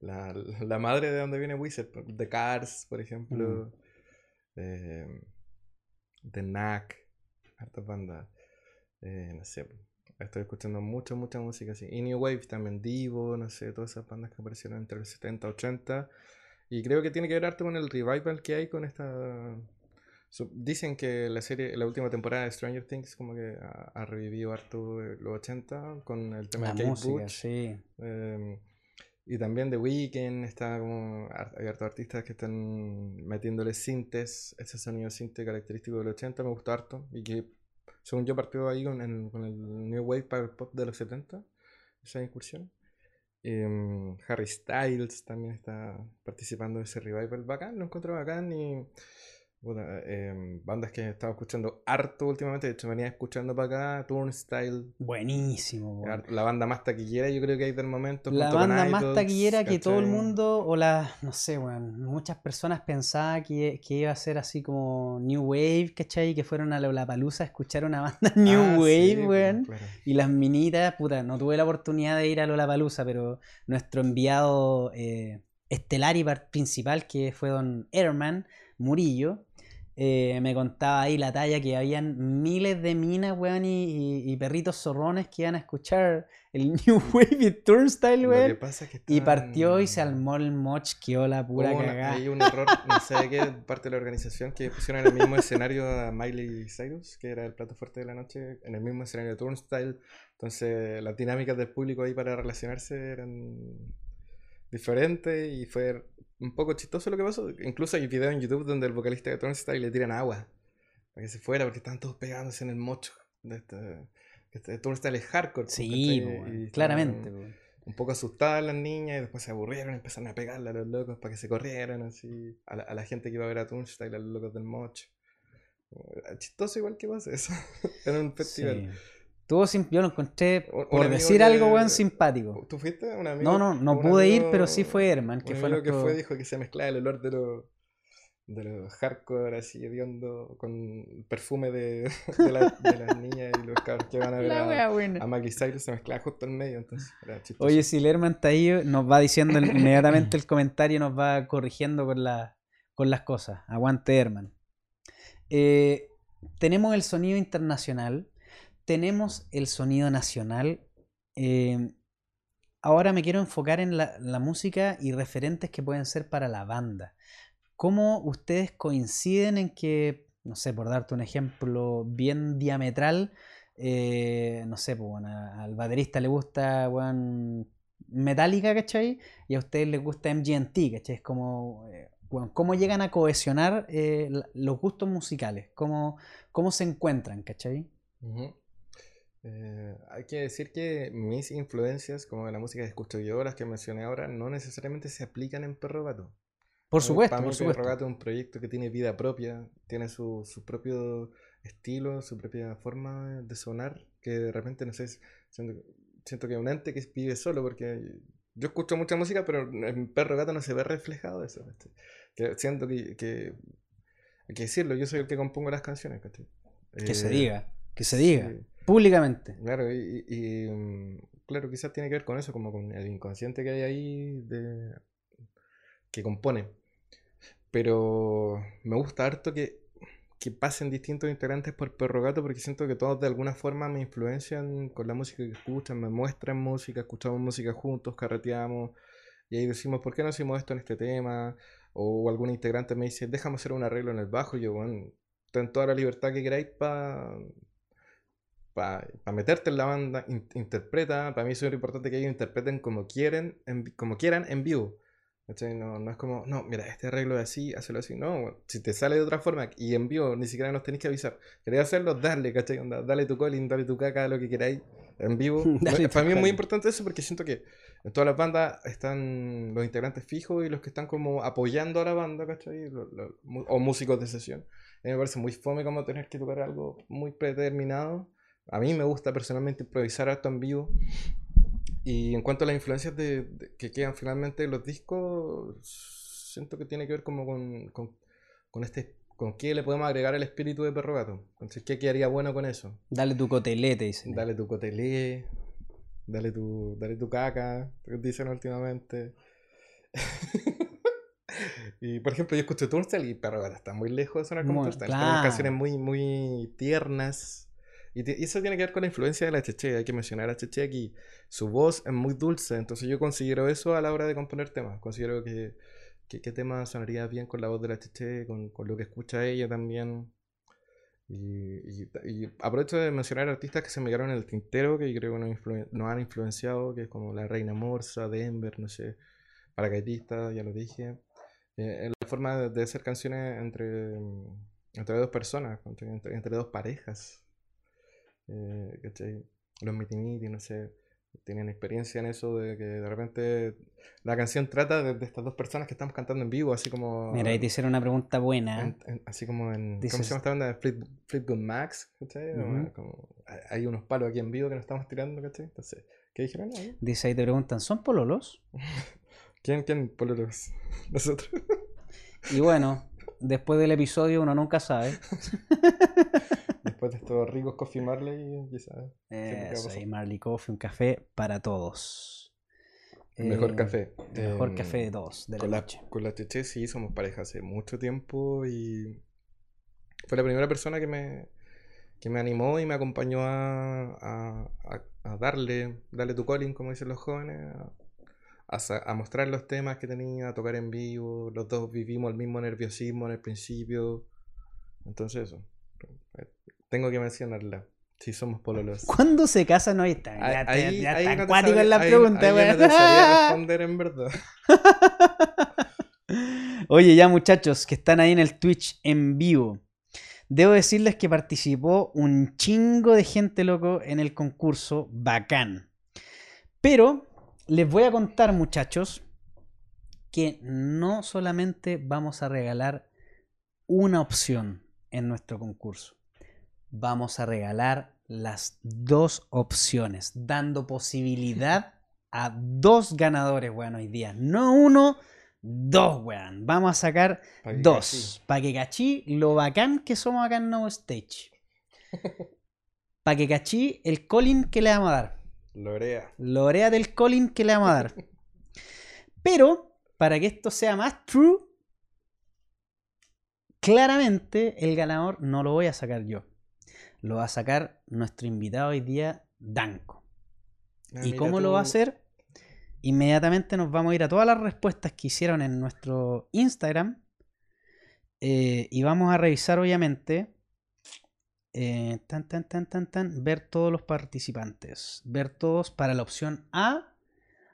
la, la madre de donde viene Wizard. The Cars, por ejemplo. Eh, The Knack. Hartas bandas. Eh, no sé. Estoy escuchando mucha, mucha música así. Y New Wave también, Divo, no sé, todas esas bandas que aparecieron entre los 70 y 80. Y creo que tiene que ver harto con el revival que hay con esta Dicen que la serie, la última temporada de Stranger Things como que ha, revivido harto los 80 con el tema de Kate Bush. Sí. Em, y también The Weeknd, está como, hay hartos artistas que están metiéndole sintes, ese sonido sinte característico del 80, me gusta harto. Y que, según yo, partió ahí con el, con el New Wave Power Pop de los 70, esa incursión. Em, Harry Styles también está participando de ese revival bacán, lo encuentro bacán y Em, bandas que he estado escuchando harto últimamente, de hecho venía escuchando para acá, Turnstile. Buenísimo. La banda más taquillera yo creo que hay del momento. La banda más taquillera que todo el mundo, o la, no sé, bueno, muchas personas pensaban que, que, iba a ser así como New Wave, ¿cachai? Que fueron a la Palusa a escuchar una banda New ah, Wave, weón. Y las minitas, puta, no tuve la oportunidad de ir a Lollapalooza, pero nuestro enviado eh, estelar y principal, que fue Don Airman Murillo, eh, me contaba ahí la talla que habían miles de minas, weón, y, perritos zorrones que iban a escuchar el New Wave y Turnstile, weón. Y partió y se armó el moch, que la pura cagada. Hay un error, no sé de qué parte de la organización, que pusieron en el mismo escenario a Miley Cyrus, que era el plato fuerte de la noche, en el mismo escenario de Turnstile. Entonces, las dinámicas del público ahí para relacionarse eran diferentes y fue un poco chistoso lo que pasó. Incluso hay videos en YouTube donde el vocalista de Turnstile le tiran agua para que se fuera porque estaban todos pegándose en el mocho. De este, este es hardcore. Pues, sí, claramente. Un poco asustadas las niñas y después se aburrieron, empezaron a pegarle a los locos para que se corrieran así. A la, gente que iba a ver a Turnstile, a los locos del mocho. Chistoso igual que pasa eso. Era un festival. Tuvo yo lo encontré, por decir algo, weón, simpático. ¿Tú fuiste? ¿Un amigo? No, no, no pude ir, pero sí fue Herman. Que fue lo que fue, dijo que se mezclaba el olor de los de los hardcore así hediondo con perfume de, de, las niñas y los cabros que van a ver a, a Cyrus se mezclaba justo en medio entonces era oye si Lerman está ahí nos va diciendo inmediatamente el comentario nos va corrigiendo con, la, con las cosas aguante Herman eh, tenemos el sonido internacional tenemos el sonido nacional. Em, ahora me quiero enfocar en la, música y referentes que pueden ser para la banda. ¿Cómo ustedes coinciden en que, no sé, por darte un ejemplo bien diametral, eh, no sé, pues, al baterista le gusta bueno, Metallica, ¿cachai? Y a ustedes les gusta MGMT, ¿cachai? Es como, eh, ¿cómo llegan a cohesionar eh, los gustos musicales? ¿Cómo, ¿Cómo se encuentran, ¿cachai? Eh, hay que decir que mis influencias, como la música que escucho yo, las que mencioné ahora, no necesariamente se aplican en Perro Gato. Por supuesto, por supuesto. Perro Gato es un proyecto que tiene vida propia, tiene su, su, propio estilo, su propia forma de sonar, que de repente, no sé, siento, siento que es un ente que vive solo, porque yo escucho mucha música, pero en Perro Gato no se ve reflejado eso. Que siento que, que, hay que decirlo, yo soy el que compongo las canciones. Que se diga, que se diga. Públicamente. Claro, y, mm, claro, quizás tiene que ver con eso, como con el inconsciente que hay ahí de, que compone. Pero me gusta harto que, que pasen distintos integrantes por Perro Gato porque siento que todos de alguna forma me influencian con la música que escuchan, me muestran música, escuchamos música juntos, carreteamos y ahí decimos, ¿por qué no hacemos esto en este tema? O algún integrante me dice, déjame hacer un arreglo en el bajo. Y yo, bueno, ten toda la libertad que queráis para para meterte en la banda, interpreta. Para mí es súper importante que ellos interpreten como quieren, como quieran en vivo. No, no es como, no, mira, este arreglo es así, hazlo así. No, si te sale de otra forma y en vivo ni siquiera nos tenéis que avisar. ¿Queréis hacerlo? Dale, ¿cachai? dale tu colin, dale tu caca, lo que queráis en vivo. para mí es muy importante eso porque siento que en todas las bandas están los integrantes fijos y los que están como apoyando a la banda, ¿cachai? o músicos de sesión. A mí me parece muy fome como tener que tocar algo muy predeterminado a mí me gusta personalmente improvisar harto en vivo. Y en cuanto a las influencias de, que quedan finalmente en los discos, siento que tiene que ver como con, con, este, ¿con qué le podemos agregar el espíritu de perro gato? Entonces, ¿qué quedaría bueno con eso? Dale tu cotelete, dicen. Dale tu cotelé, dale tu, dale tu caca, dicen últimamente. y por ejemplo, yo escucho Turnstile y perro gato está muy lejos de sonar como Turnstile. Claro. canciones muy, muy tiernas. Y, eso tiene que ver con la influencia de la Cheche. Hay que mencionar a Cheche aquí. Su voz es muy dulce, entonces yo considero eso a la hora de componer temas. Considero que, que, qué tema sonaría bien con la voz de la Cheche, con, con lo que escucha ella también. Y, y- y aprovecho de mencionar artistas que se me quedaron en el tintero, que yo creo que nos, influen- han influenciado, que es como La Reina Morsa, Denver, no sé, Paracaidista, ya lo dije. Eh, la forma de, de hacer canciones entre, entre dos personas, entre- entre dos parejas. Eh, ¿cachai? Los mitimiti, no sé, tienen experiencia en eso de que de repente la canción trata de, de estas dos personas que estamos cantando en vivo, así como... Mira, ahí te hicieron una pregunta buena. en- en- así como en... ¿Cómo se llama esta banda? Fleetwood Max, ¿cachai? Como- hay unos palos aquí en vivo que nos estamos tirando, ¿cachai? Entonces, ¿qué dijeron ahí? Dice ahí te preguntan, ¿son pololos? ¿Quién, quién? Pololos. Nosotros. Y bueno, después del episodio uno nunca sabe. Después de estos ricos Coffee Marley, quizás. Eh, ¿qué va a pasar? soy Marley Coffee, un café para todos. El mejor Eh, café. El mejor Em, café de todos, de con la, noche. con la Cheche sí somos pareja hace mucho tiempo y fue la primera persona que me, que me animó y me acompañó a, a, a- darle, darle tu calling, como dicen los jóvenes, a, a mostrar los temas que tenía, a tocar en vivo. Los dos vivimos el mismo nerviosismo en el principio. Entonces eso, tengo que mencionarla. Sí somos pololos. ¿Cuándo se casan? No, está, Ahí- ya, está- ahí- ya ahí no sabría- en la pregunta, no te sabría responder en verdad. Oye, ya muchachos que están ahí en el Twitch en vivo. Debo decirles que participó un chingo de gente, loco, en el concurso. Bacán. Pero les voy a contar, muchachos, que no solamente vamos a regalar una opción en nuestro concurso. Vamos a regalar las dos opciones, dando posibilidad a dos ganadores, weón, hoy día. No uno, dos, weón. Vamos a sacar Pa' dos. Para que cachí lo bacán que somos acá en No Stage. Para que cachí el Colin que le vamos a dar. Lorea. Lorea del Colin que le vamos a dar. Pero, para que esto sea más true, claramente el ganador no lo voy a sacar yo. Lo va a sacar nuestro invitado hoy día, Danko. Ah, ¿Y cómo lo va a hacer? Inmediatamente nos vamos a ir a todas las respuestas que hicieron en nuestro Instagram. eh, y vamos a revisar, obviamente. eh, tan, tan, tan, tan, tan. Ver todos los participantes. Ver todos para la opción A.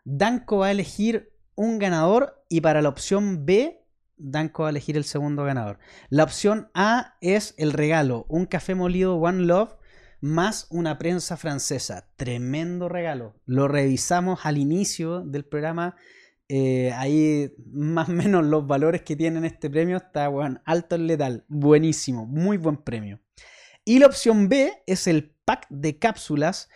Danko va a elegir un ganador. Y para la opción B, Danko va a elegir el segundo ganador. La opción A es el regalo: un café molido One Love más una prensa francesa. Tremendo regalo. Lo revisamos al inicio del programa. Eh, ahí más o menos los valores que tienen este premio está weón, alto en letal. Buenísimo, muy buen premio. Y la opción B es el pack de cápsulas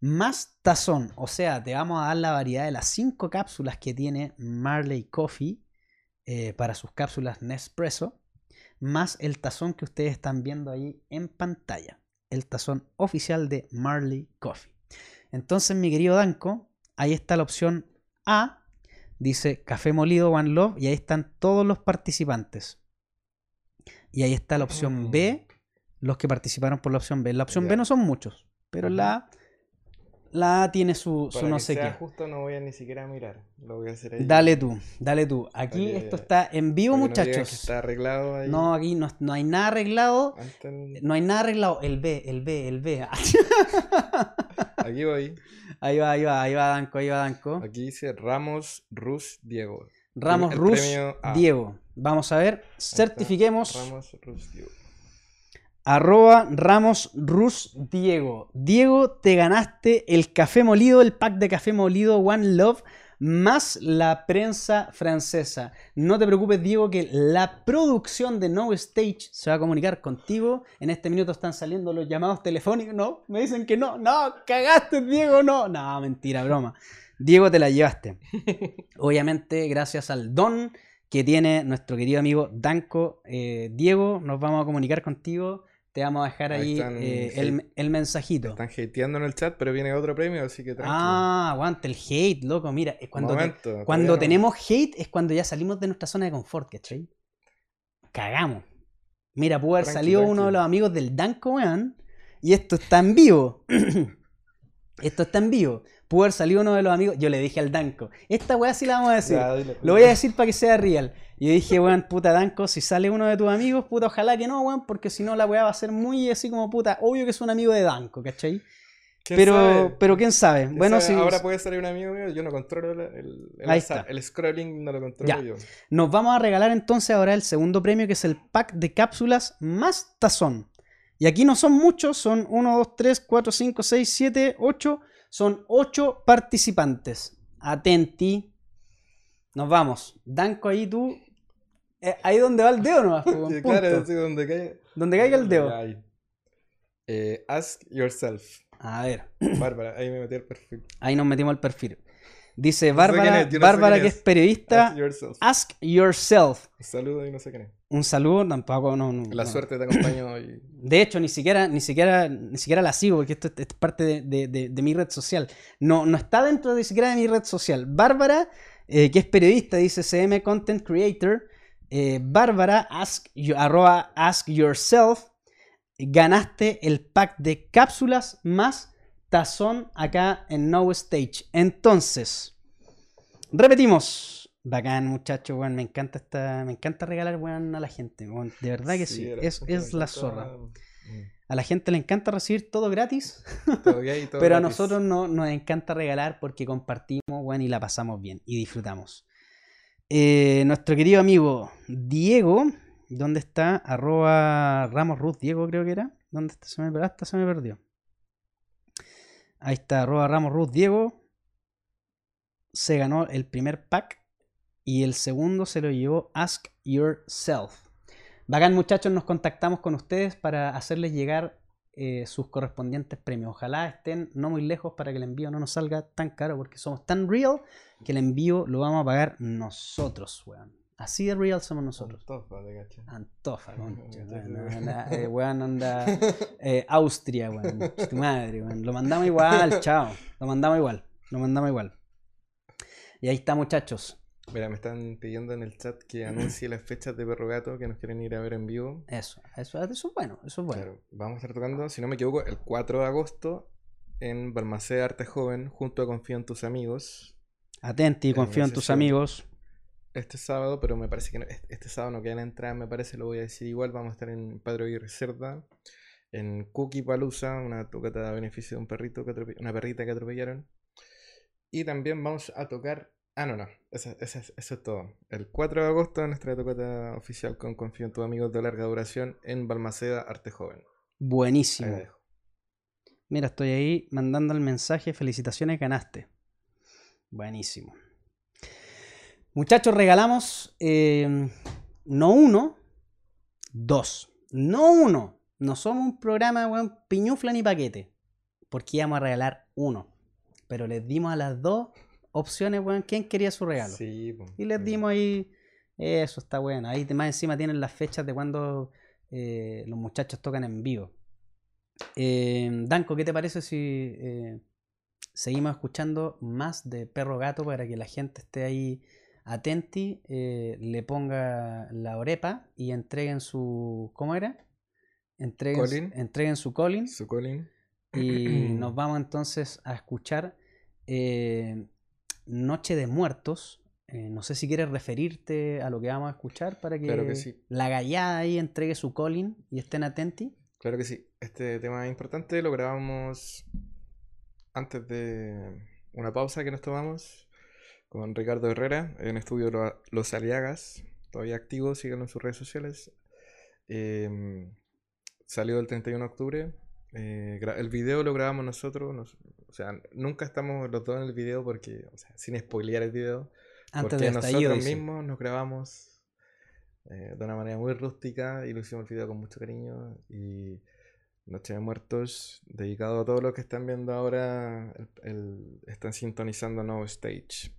más tazón. O sea, te vamos a dar la variedad de las 5 cápsulas que tiene Marley Coffee eh, para sus cápsulas Nespresso. Más el tazón que ustedes están viendo ahí en pantalla el tazón oficial de Marley Coffee. Entonces, mi querido Danko, ahí está la opción A, dice café molido One Love, y ahí están todos los participantes. Y ahí está la opción B, los que participaron por la opción B. La opción B no son muchos, pero la A, la A tiene su, su no que sé sea qué. justo no voy a ni siquiera mirar. Lo voy a hacer ahí. Dale tú, dale tú. Aquí esto está en vivo, que no muchachos. está arreglado ahí. No, aquí no, no hay nada arreglado. Antes- No hay nada arreglado. El B, el B, el B. Aquí voy. Ahí va, ahí va, ahí va Danco, ahí va Danco. Aquí dice Ramos Rus Diego. Ramos Rus. Diego. Vamos a ver, certifiquemos. Ramos Rus Diego. Arroba Ramos Rus Diego. Diego, te ganaste el café molido, el pack de café molido One Love, más la prensa francesa. No te preocupes, Diego, que la producción de No Stage se va a comunicar contigo. En este minuto están saliendo los llamados telefónicos. No, me dicen que no. No, cagaste, Diego, no. No, mentira, broma. Diego, te la llevaste. Obviamente, gracias al don que tiene nuestro querido amigo Danco. Eh, Diego, nos vamos a comunicar contigo. Te vamos a dejar ahí, eh, el, el, mensajito. Están hateando en el chat, pero viene otro premio, así que tranquilo. Ah, aguante el hate, loco. Mira, cuando, cuando tenemos hate es cuando ya salimos de nuestra zona de confort, ¿cachai? Cagamos. Mira, pudo haber salido uno de los amigos del Danco, weón. Y esto está en vivo. esto está en vivo. Pudo haber salido uno de los amigos. Yo le dije al Danco, esta weá sí la vamos a decir. Lo voy a decir para que sea real. Y yo dije, weón, puta Danco, si sale uno de tus amigos, puta, ojalá que no, weón, porque si no la weá va a ser muy así como puta. Obvio que es un amigo de Danco, ¿cachai? Pero, pero quién sabe. bueno, Si... Ahora puede salir un amigo mío, yo no controlo el, el, el scrolling, no lo controlo yo. Nos vamos a regalar entonces ahora el segundo premio, que es el pack de cápsulas más tazón. Y aquí no son muchos, son 1, 2, 3, 4, 5, 6, 7, 8 son ocho participantes. Atenti. Nos vamos. Danco, ahí tú. Eh, ahí donde va el dedo ¿no? claro, sí, donde caiga. Donde caiga el dedo. Eh, ask yourself. A ver. Bárbara, ahí me metí el perfil. Ahí nos metimos al perfil. Dice Bárbara, Bárbara que es periodista. Ask yourself. Un saludo y no sé qué. Un saludo, tampoco, no, La suerte te acompaña hoy. De hecho, ni siquiera, ni siquiera, ni siquiera la sigo, porque esto es, parte de, mi red social. No, no está dentro de siquiera de mi red social. Bárbara, eh, que es periodista, dice CM Content Creator. Eh, Bárbara, ask, arroba ask yourself. Ganaste el pack de cápsulas más tazón acá en No Stage. Entonces, repetimos. Bacán, muchachos, weón. Me encanta esta. Me encanta regalar weón a la gente. De verdad que sí. Es, es la zorra. Mm. A la gente le encanta recibir todo gratis. pero a nosotros no, nos encanta regalar porque compartimos, weón, y la pasamos bien. Y disfrutamos. Eh, nuestro querido amigo Diego. ¿Dónde está? Arroba Ramos Ruth Diego, creo que era. ¿Dónde está? Se me, hasta se me perdió. Ahí está, arroba Ramos Ruth Diego. Se ganó el primer pack. Y el segundo se lo llevó Ask Yourself. Bacán, muchachos, nos contactamos con ustedes para hacerles llegar eh, sus correspondientes premios. Ojalá estén no muy lejos para que el envío no nos salga tan caro, porque somos tan real que el envío lo vamos a pagar nosotros, weón. Así de real somos nosotros. Antofa, de gacha. Antofa, concha. Eh, weón, anda. Eh, Austria, weón. Tu madre, weón. Lo mandamos igual, chao. Lo mandamos igual. Lo mandamos igual. Y ahí está, muchachos. Mira, me están pidiendo en el chat que anuncie las fechas de Perro Gato que nos quieren ir a ver en vivo. Eso, eso, eso es bueno, eso es bueno. Claro, vamos a estar tocando, si no me equivoco, el 4 de agosto en Balmaceda Arte Joven, junto a Confío en tus amigos. Atenti, confío en tus amigos este sábado, pero me parece que este, este sábado no queda la entrada, me parece, lo voy a decir igual. Vamos a estar en Padre y Cerda, en Cookie Palusa, una tocata a beneficio de un perrito, que una perrita que atropellaron. Y también vamos a tocar. Ah, no, no, eso, es todo. El 4 de agosto, nuestra tocata oficial con Confío en tus amigos de larga duración en Balmaceda, Arte Joven. Buenísimo. Mira, estoy ahí mandando el mensaje. Felicitaciones, ganaste. Buenísimo. Muchachos, regalamos eh, no uno, dos. No uno. No somos un programa, weón, piñufla ni paquete. Porque íbamos a regalar uno. Pero les dimos a las dos opciones, weón, quién quería su regalo. Sí, y les dimos ahí. Eso está bueno. Ahí más encima tienen las fechas de cuando eh, los muchachos tocan en vivo. Eh, Danco, ¿qué te parece si seguimos escuchando más de Perro Gato para que la gente esté ahí atenti, eh, le ponga la orepa y entreguen su. ¿Cómo era? Entreguen, entreguen su calling. Su calling. Y nos vamos entonces a escuchar eh, Noche de Muertos. Eh, no sé si quieres referirte a lo que vamos a escuchar para que, la gallada ahí entregue su calling y estén atentos. Claro que sí. Este tema es importante lo grabamos antes de una pausa que nos tomamos con Ricardo Herrera en estudio Los Aliagas, todavía activo, síganlo en sus redes sociales. Em, salió el 31 de octubre. Eh, el video lo grabamos nosotros, o sea, nunca estamos los dos en el video porque, o sea, sin spoilear el video. Antes porque de nosotros mismos nos grabamos eh, de una manera muy rústica y lo hicimos el video con mucho cariño. Y Noche de Muertos, dedicado a todos los que están viendo ahora, el, están sintonizando No Stage.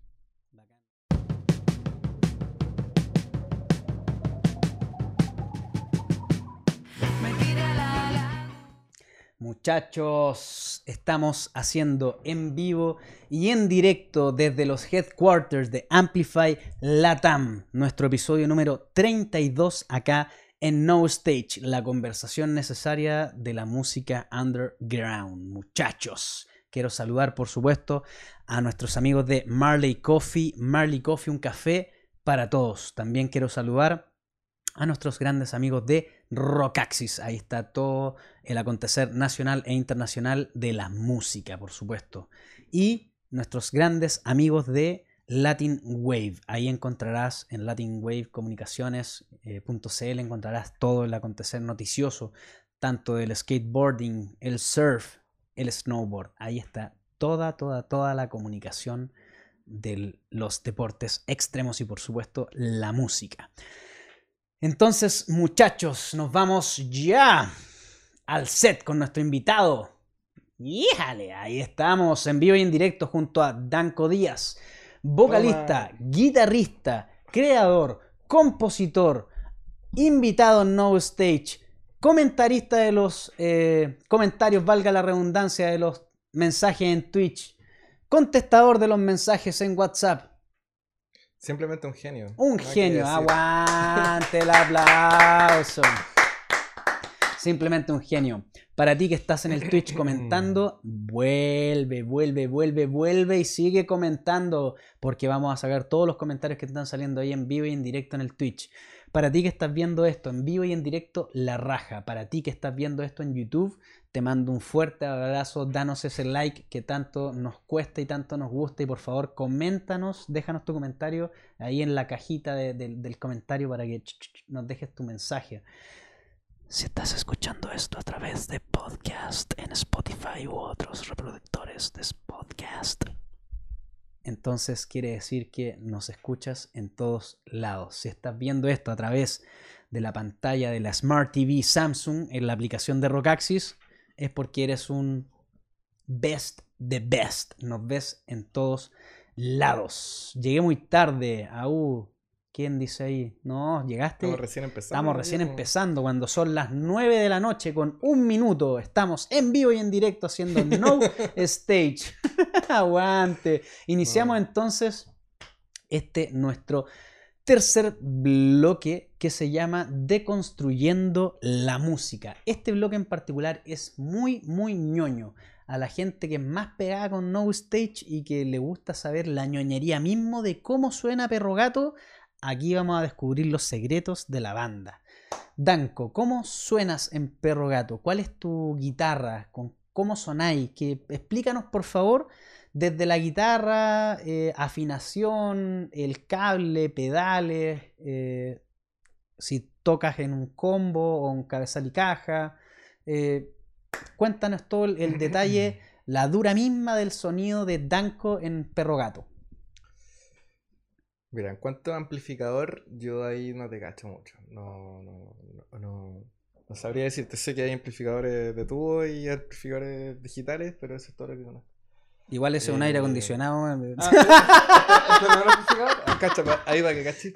Muchachos, Estamos haciendo en vivo y en directo desde los headquarters de Amplify Latam, nuestro episodio número 32 acá en No Stage, la conversación necesaria de la música underground. Muchachos, quiero saludar por supuesto a nuestros amigos de Marley Coffee, Marley Coffee, un café para todos. También quiero saludar a nuestros grandes amigos de Rockaxis. Ahí está todo el acontecer nacional e internacional de la música, por supuesto. Y nuestros grandes amigos de Latin Wave. Ahí encontrarás en latinwavecomunicaciones.cl encontrarás todo el acontecer noticioso, tanto del skateboarding, el surf, el snowboard. Ahí está toda, toda, toda la comunicación de los deportes extremos y por supuesto la música. Entonces, muchachos, nos vamos ya al set con nuestro invitado. ¡Híjale! Ahí estamos en vivo y en directo junto a Danco Díaz, vocalista, guitarrista, creador, compositor, invitado en No Stage, comentarista de los eh, comentarios, valga la redundancia, de los mensajes en Twitch, contestador de los mensajes en WhatsApp Simplemente un genio. Un genio, aguante el aplauso. Simplemente un genio. Para ti que estás en el Twitch comentando, vuelve, vuelve, vuelve, vuelve y sigue comentando porque vamos a sacar todos los comentarios que están saliendo ahí en vivo y en directo en el Twitch. Para ti que estás viendo esto en vivo y en directo, la raja. Para ti que estás viendo esto en YouTube, te mando un fuerte abrazo, danos ese like que tanto nos cuesta y tanto nos gusta y por favor coméntanos, déjanos tu comentario ahí en la cajita del comentario para que nos dejes tu mensaje. Si estás escuchando esto a través de podcast en Spotify u otros reproductores de podcast, entonces quiere decir que nos escuchas en todos lados. Si estás viendo esto a través de la pantalla de la Smart TV Samsung en la aplicación de Rockaxis, es porque eres un best the best. Nos ves en todos lados. Llegué muy tarde. Au. ¿Quién dice ahí? No, llegaste. Estamos recién empezando. Estamos recién empezando cuando son las 9 de la noche con un minuto. Estamos en vivo y en directo haciendo No Stage. Aguante. Iniciamos entonces este nuestro tercer bloque que se llama Deconstruyendo la música. Este bloque en particular es muy, muy ñoño. A la gente que es más pegada con No Stage y que le gusta saber la ñoñería mismo de cómo suena Perro Gato, aquí vamos a descubrir los secretos de la banda. Danco, ¿cómo suenas en Perro Gato? ¿Cuál es tu guitarra? ¿Cómo sonáis? Que, explícanos por favor desde la guitarra, eh, afinación, el cable, pedales, eh, si tocas en un combo o un cabezal y caja. Eh, cuéntanos todo el, detalle, la dura misma del sonido de Danko en Perro Gato. Mira, en cuanto a amplificador, yo ahí no te cacho mucho. No, no, no, no, no sabría decirte. Sé que hay amplificadores de tubo y amplificadores digitales, pero eso es todo lo que conozco. Igual ese es un aire eh, acondicionado. Ah, ahí va que cachis.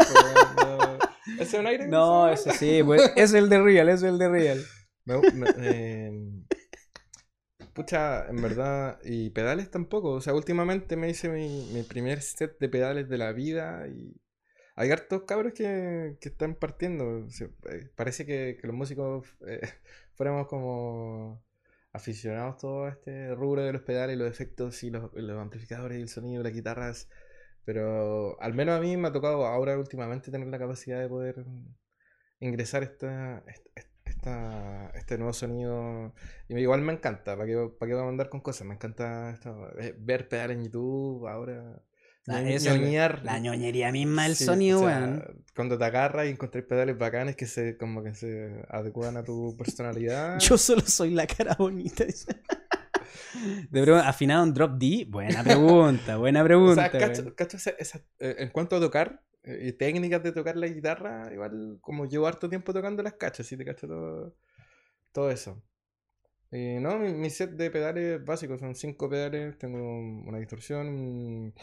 ¿Ese es un aire? No, ese sí, pues, es el de Real, es el de Real. Em, pucha, en verdad, y pedales tampoco. O sea, últimamente me hice mi, primer set de pedales de la vida y hay hartos cabros que, que están partiendo. Eh, parece que, los músicos eh, fuéramos como aficionados todo a este rubro de los pedales, los efectos y los, amplificadores y el sonido, las guitarras. Pero al menos a mí me ha tocado ahora últimamente tener la capacidad de poder ingresar esta, esta, este nuevo sonido. Y igual me encanta, ¿para qué, para qué voy a mandar con cosas? Me encanta esto, eh, ver pedales en YouTube ahora. La, la ñoñería misma del sonido, Cuando te agarras y encontrás pedales bacanes que se como que se adecuan a tu personalidad. Yo solo soy la cara bonita. De afinado en drop D, buena pregunta, buena pregunta. Eh, en cuanto a tocar eh, y técnicas de tocar la guitarra, igual como llevo harto tiempo tocando las cachas, sí te cacho todo, todo eso. Y no, mi, set de pedales básicos son cinco pedales, tengo una distorsión,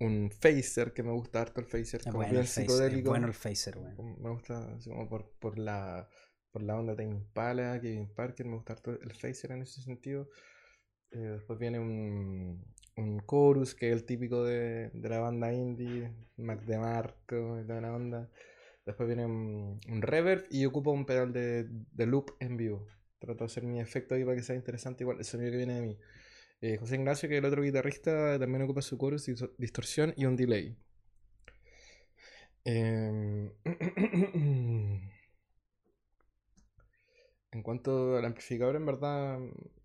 un phaser que me gusta harto el phaser, como bueno, bien psicodélico. bueno el phaser, Me gusta por, por la por la onda Tame Impala, Kevin Parker, me gusta harto el Phaser en ese sentido. Eh, después viene un, un chorus, que es el típico de, de la banda indie, Mac DeMarco y toda la onda. Después viene un, un reverb y ocupo un pedal de, de loop en vivo. Trato de hacer mi efecto ahí para que sea interesante igual el sonido que viene de mí. Eh, José Ignacio, que es el otro guitarrista, también ocupa su chorus, dis- distorsión y un delay. Em, En cuanto al amplificador, en verdad,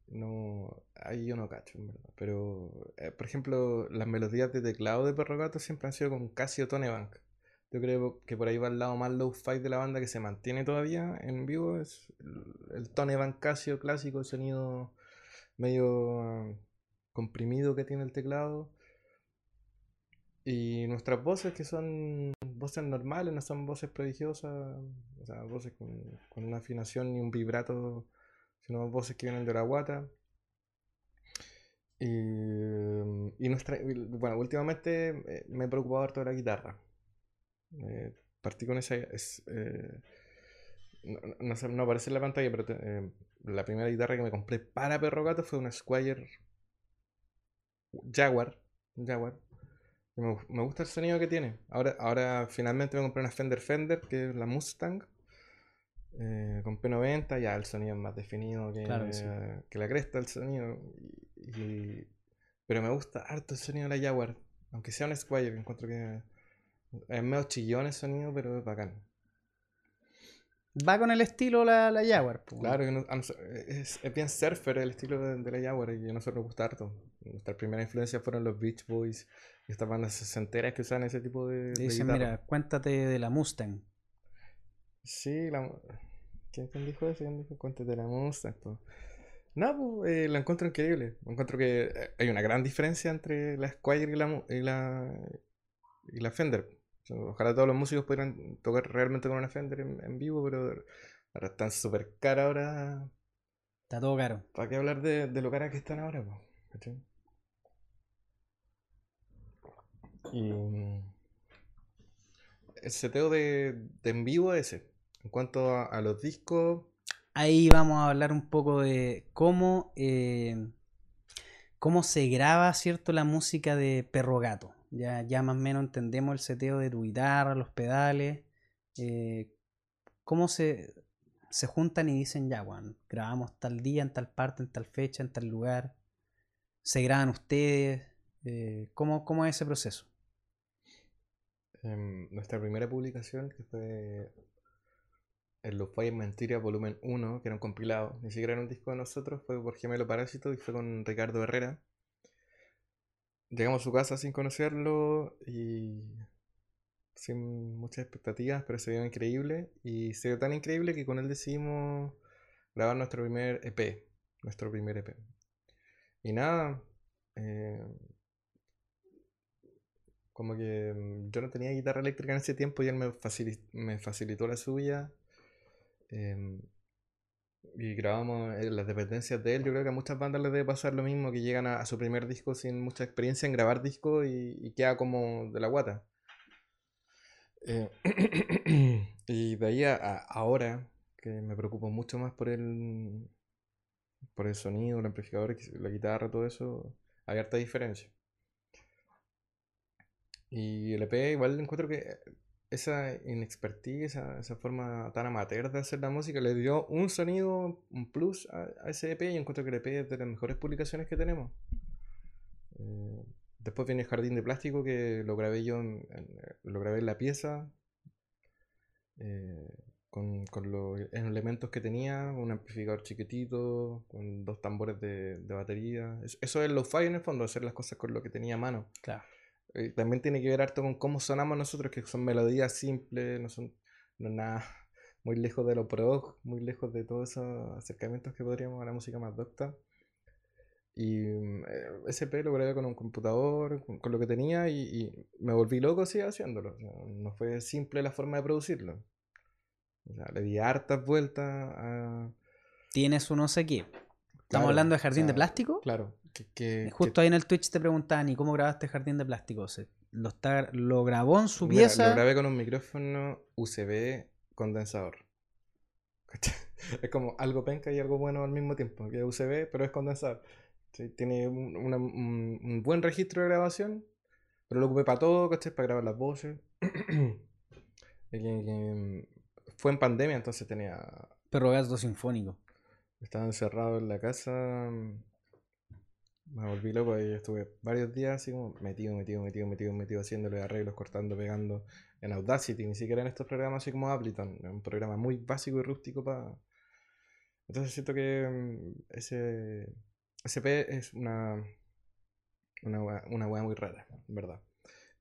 no. Ahí yo no cacho, en verdad. Pero, eh, por ejemplo, las melodías de teclado de Perro Gato siempre han sido con Casio Tonebank. Yo creo que por ahí va el lado más low-fi de la banda que se mantiene todavía en vivo. Es el Tonebank Casio clásico, el sonido medio comprimido que tiene el teclado. Y nuestras voces, que son voces normales, no son voces prodigiosas, o sea, voces con, con una afinación y un vibrato, sino voces que vienen de la guata. Y, y nuestra, bueno, últimamente eh, me he preocupado harto de la guitarra. Eh, partí con esa. es, eh, no, no, sé- no aparece en la pantalla, pero te- eh, la primera guitarra que me compré para Perro Gato fue una Squire Jaguar. Jaguar. Me, me gusta el sonido que tiene. Ahora, ahora finalmente me compré una Fender Fender, que es la Mustang. eh, con P90, ya el sonido es más definido que, Claro que sí. que la cresta, el sonido. y- y- pero me gusta harto el sonido de la Jaguar. Aunque sea un Squire, encuentro que es medio chillón el sonido, pero es bacán. Va con el estilo la, la Jaguar. po. Claro, que no- es, es bien surfer el estilo de, de la Jaguar y a nosotros nos gusta harto. Nuestra primera influencia fueron los Beach Boys y estas bandas sesenteras que usan ese tipo de, de Dicen, mira, cuéntate de la Mustang. Sí, la... ¿Quién, quién dijo eso? ¿Quién dijo? Cuéntate la Mustang. No, pues, eh, la encuentro increíble. Encuentro que eh, hay una gran diferencia entre la Squire y la, y la, y la Fender. Ojalá todos los músicos pudieran tocar realmente con una Fender en, en vivo, pero ahora están súper caras ahora. Está todo caro. ¿Para qué hablar de, de lo caras que están ahora? Y mm, el seteo de, de en vivo es ese. En cuanto a, a los discos, Ahí vamos a hablar un poco de cómo, eh, cómo se graba, ¿cierto? La música de Perro Gato. Ya, ya más o menos entendemos el seteo de tu guitarra, los pedales. eh, cómo se, se juntan y dicen, ya, bueno, grabamos tal día, en tal parte, en tal fecha, en tal lugar. Se graban ustedes. eh, ¿cómo, ¿Cómo es ese proceso? em, nuestra primera publicación, que fue en Los Fallas Mentiras Volumen 1, que era un compilado, ni siquiera era un disco de nosotros, fue por Gemelo Parásito y fue con Ricardo Herrera. Llegamos a su casa sin conocerlo y sin muchas expectativas, pero se vio increíble. Y se vio tan increíble que con él decidimos grabar nuestro primer EP. Nuestro primer EP. Y nada, eh, como que mm, yo no tenía guitarra eléctrica en ese tiempo y él me, facili- me facilitó la suya. em, y grabamos en las dependencias de él. Yo creo que a muchas bandas les debe pasar lo mismo, que llegan a, su primer disco sin mucha experiencia en grabar discos y, y queda como de la guata. Eh, y de ahí a, a ahora, que me preocupo mucho más por el, por el sonido, el amplificador, la guitarra, todo eso, hay harta diferencia. Y el EP igual encuentro que esa inexpertise, esa, esa forma tan amateur de hacer la música le dio un sonido, un plus a, a ese EP y encuentro que el EP es de las mejores publicaciones que tenemos. Eh, después viene Jardín de Plástico que lo grabé yo en, en- lo grabé en la pieza eh, con, con los elementos que tenía, un amplificador chiquitito, con dos tambores de, de batería. Es- Eso es lo fi en el fondo, hacer las cosas con lo que tenía a mano. Claro. Eh, también tiene que ver harto con cómo sonamos nosotros, que son melodías simples, no son no nada muy lejos de lo prog, muy lejos de todos esos acercamientos que podríamos a la música más docta. Y mm, eh, ese EP lo grabé con un computador, con, lo que tenía, y, me volví loco así haciéndolo. No fue simple la forma de producirlo. Le di hartas vueltas a... Tienes un no sé qué. ¿Estamos hablando de jardín de plástico? Claro, que, que- Justo que- ahí en el Twitch te preguntaban, ¿y cómo grabaste Jardín de Plástico? Se- lo, está, lo grabó en su Mira, pieza. lo grabé con un micrófono USB condensador. Es como algo penca y algo bueno al mismo tiempo, que es USB, pero es condensador. Sí, Tiene un, una- un- un buen registro de grabación, pero lo ocupé para todo, ¿cachai? Para grabar las voces. Fue en pandemia, entonces tenía Perro gato sinfónico. Estaba encerrado en la casa. Me volví loco y estuve varios días así como metido, metido, metido, metido, metido, haciéndole arreglos, cortando, pegando en Audacity, ni siquiera en estos programas así como Ableton, un programa muy básico y rústico para... Entonces siento que mm, ese SP es una una wea muy rara, verdad.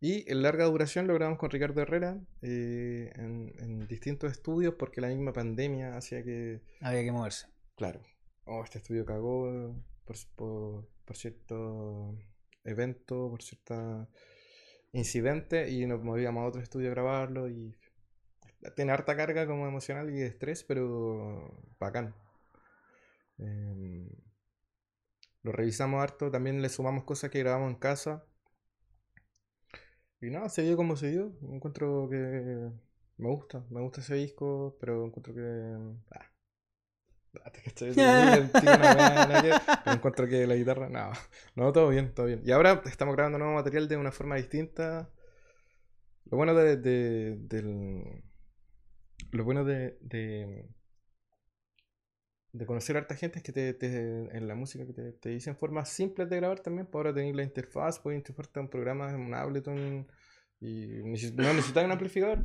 Y en larga duración lo grabamos con Ricardo Herrera eh, en, en distintos estudios porque la misma pandemia hacía que Había que moverse. Claro. Oh, este estudio cagó por, por, por cierto evento, por cierta incidente y nos movíamos a otro estudio a grabarlo y tiene harta carga como emocional y de estrés, pero bacán. Em, lo revisamos harto, también le sumamos cosas que grabamos en casa. Y nada, se dio como se dio. Encuentro que me gusta, me gusta ese disco, pero encuentro que... ah, cachai, encuentro que la guitarra, no, no, todo bien, todo bien. Y ahora estamos grabando nuevo material de una forma distinta. Lo bueno de, de- del, lo bueno de, de, de conocer a harta gente es que te, te- en la música que te, te dicen formas simples de grabar también. Pues ahora tenéis la interfaz, puedes interfacarte a un programa, en un Ableton y neces- no necesitas un amplificador.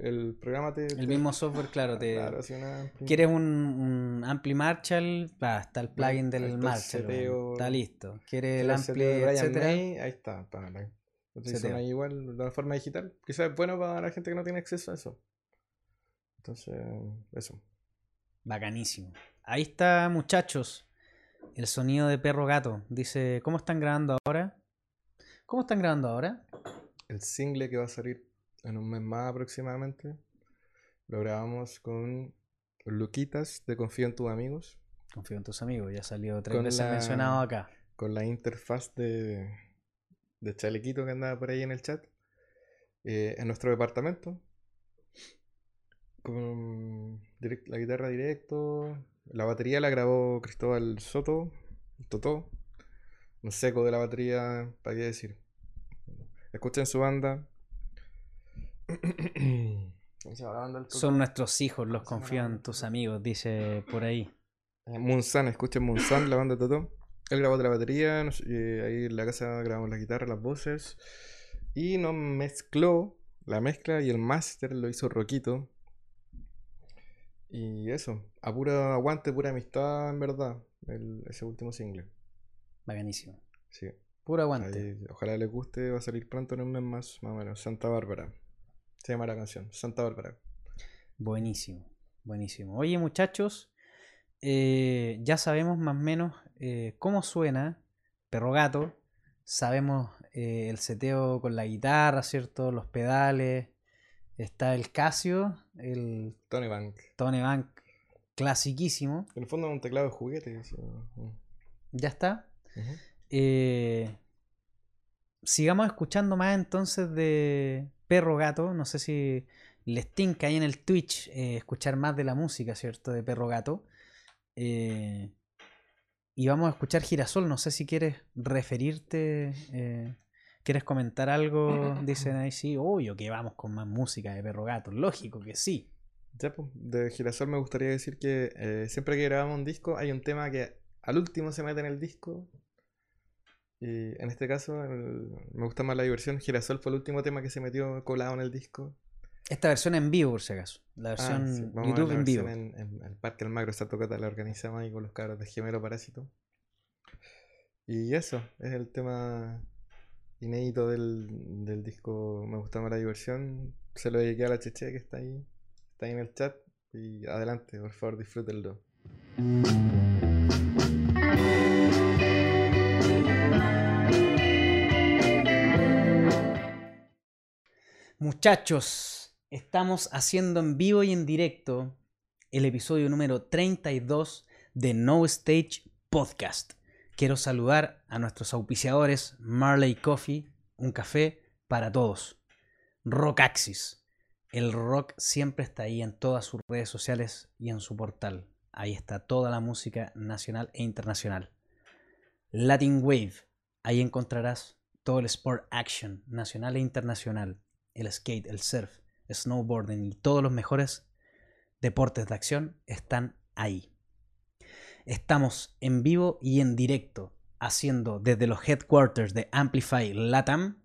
El programa te... El te- mismo software, claro, te... Claro, una ¿Quieres un, un Ampli Marshall? Va, está el plugin del está Marshall. seteo. Está listo. ¿Quieres el Ampli, etcétera? May, ahí está, para la igual de una forma digital. Quizás es bueno para la gente que no tiene acceso a eso. Entonces, eso. Bacanísimo. Ahí está, muchachos. El sonido de perro gato. Dice, ¿cómo están grabando ahora? ¿Cómo están grabando ahora? El single que va a salir en un mes más aproximadamente, lo grabamos con Luquitas de Confío en tus amigos, Confío en tus amigos, ya salió tres Con veces la- mencionado acá. con la interfaz de, de Chalequito que andaba por ahí en el chat, eh, en nuestro departamento, con direct- la guitarra directo, la batería la grabó Cristóbal Soto, Totó, un seco de la batería, ¿para qué decir? Escuchen su banda. Son nuestros hijos, los banda? tus amigos, dice por ahí. Eh, Munsan, escuchen Munsan, la banda de Totó. Él grabó de la batería, eh, ahí en la casa grabamos la guitarra, las voces. Y nos mezcló la mezcla y el máster lo hizo Roquito. Y eso, a puro aguante, pura amistad, en verdad, el- ese último single. Bacanísimo. Sí, Puro aguante. ahí, ojalá les guste, va a salir pronto en un mes más, más o menos. Santa Bárbara. Se llama la canción, Santa Bárbara. Buenísimo, buenísimo. Oye, muchachos, eh, ya sabemos más o menos eh, cómo suena Perro Gato. Sabemos eh, el seteo con la guitarra, ¿cierto? Los pedales. Está el Casio, el Tony Bank. Tony Bank clasiquísimo. En el fondo es un teclado de juguete. Ya está. Ujú. Eh, sigamos escuchando más entonces de Perro Gato. No sé si les tinca ahí en el Twitch eh, escuchar más de la música, ¿cierto? De Perro Gato. Eh, y vamos a escuchar Girasol. No sé si quieres referirte. eh, ¿Quieres comentar algo? Dicen ahí, sí, obvio que vamos con más música de Perro Gato. Lógico que sí. Ya, pues, de Girasol me gustaría decir que siempre que grabamos un disco hay un tema que al último se mete en el disco. Y en este caso el- me gusta más la diversión. Girasol fue el último tema que se metió colado en el disco. Esta versión en vivo, por si acaso. La Ah, versión sí, vamos a ver YouTube la en vivo. En, en el Parque del Magro, esta tocata la organizamos ahí con los cabros de Gemelo Parásito. Y eso, es el tema inédito del, del disco Me gusta más la diversión. Se lo dediqué a la Cheche que está ahí, está ahí en el chat. Y adelante, por favor, disfrútenlo. Muchachos, estamos haciendo en vivo y en directo el episodio número 32 de No Stage Podcast. Quiero saludar a nuestros auspiciadores Marley Coffee, un café para todos. Rockaxis, El rock siempre está ahí en todas sus redes sociales y en su portal. Ahí está toda la música nacional e internacional. Latin Wave, ahí encontrarás todo el sport action nacional e internacional, el skate, el surf, snowboarding y todos los mejores deportes de acción están ahí. Estamos en vivo y en directo haciendo desde los headquarters de Amplify Latam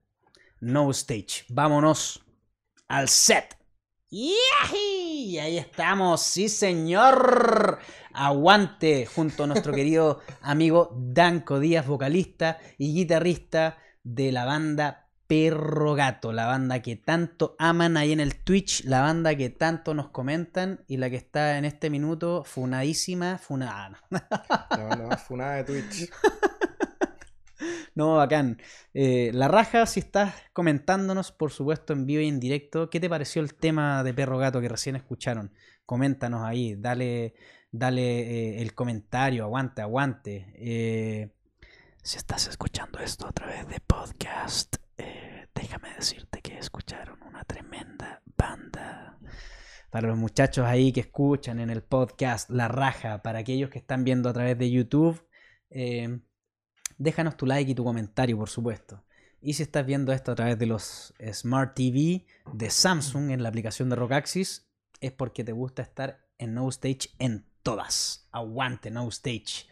No Stage. Vámonos al set. Y ahí estamos, sí señor. Aguante junto a nuestro querido amigo Danco Díaz, vocalista y guitarrista de la banda Perro Gato, la banda que tanto aman ahí en el Twitch, la banda que tanto nos comentan y la que está en este minuto funadísima, funada. La banda más funada de Twitch. No, bacán. Eh, la raja, si estás comentándonos, por supuesto, en vivo y en directo, ¿qué te pareció el tema de Perro Gato que recién escucharon? Coméntanos ahí, dale, dale eh, el comentario, aguante, aguante. Eh, si estás escuchando esto a través de podcast, déjame decirte que escucharon una tremenda banda. Para los muchachos ahí que escuchan en el podcast La Raja, para aquellos que están viendo a través de YouTube, déjanos tu like y tu comentario, por supuesto. Y si estás viendo esto a través de los Smart TV de Samsung en la aplicación de Rockaxis, es porque te gusta estar en No Stage en todas. Aguante No Stage.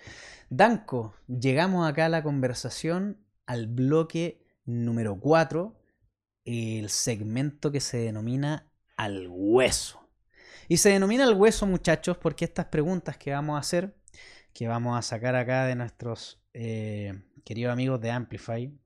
Danko, llegamos acá a la conversación al bloque número 4, el segmento que se denomina al hueso. Y se denomina al hueso, muchachos, porque estas preguntas que vamos a hacer, que vamos a sacar acá de nuestros eh, queridos amigos de Amplify,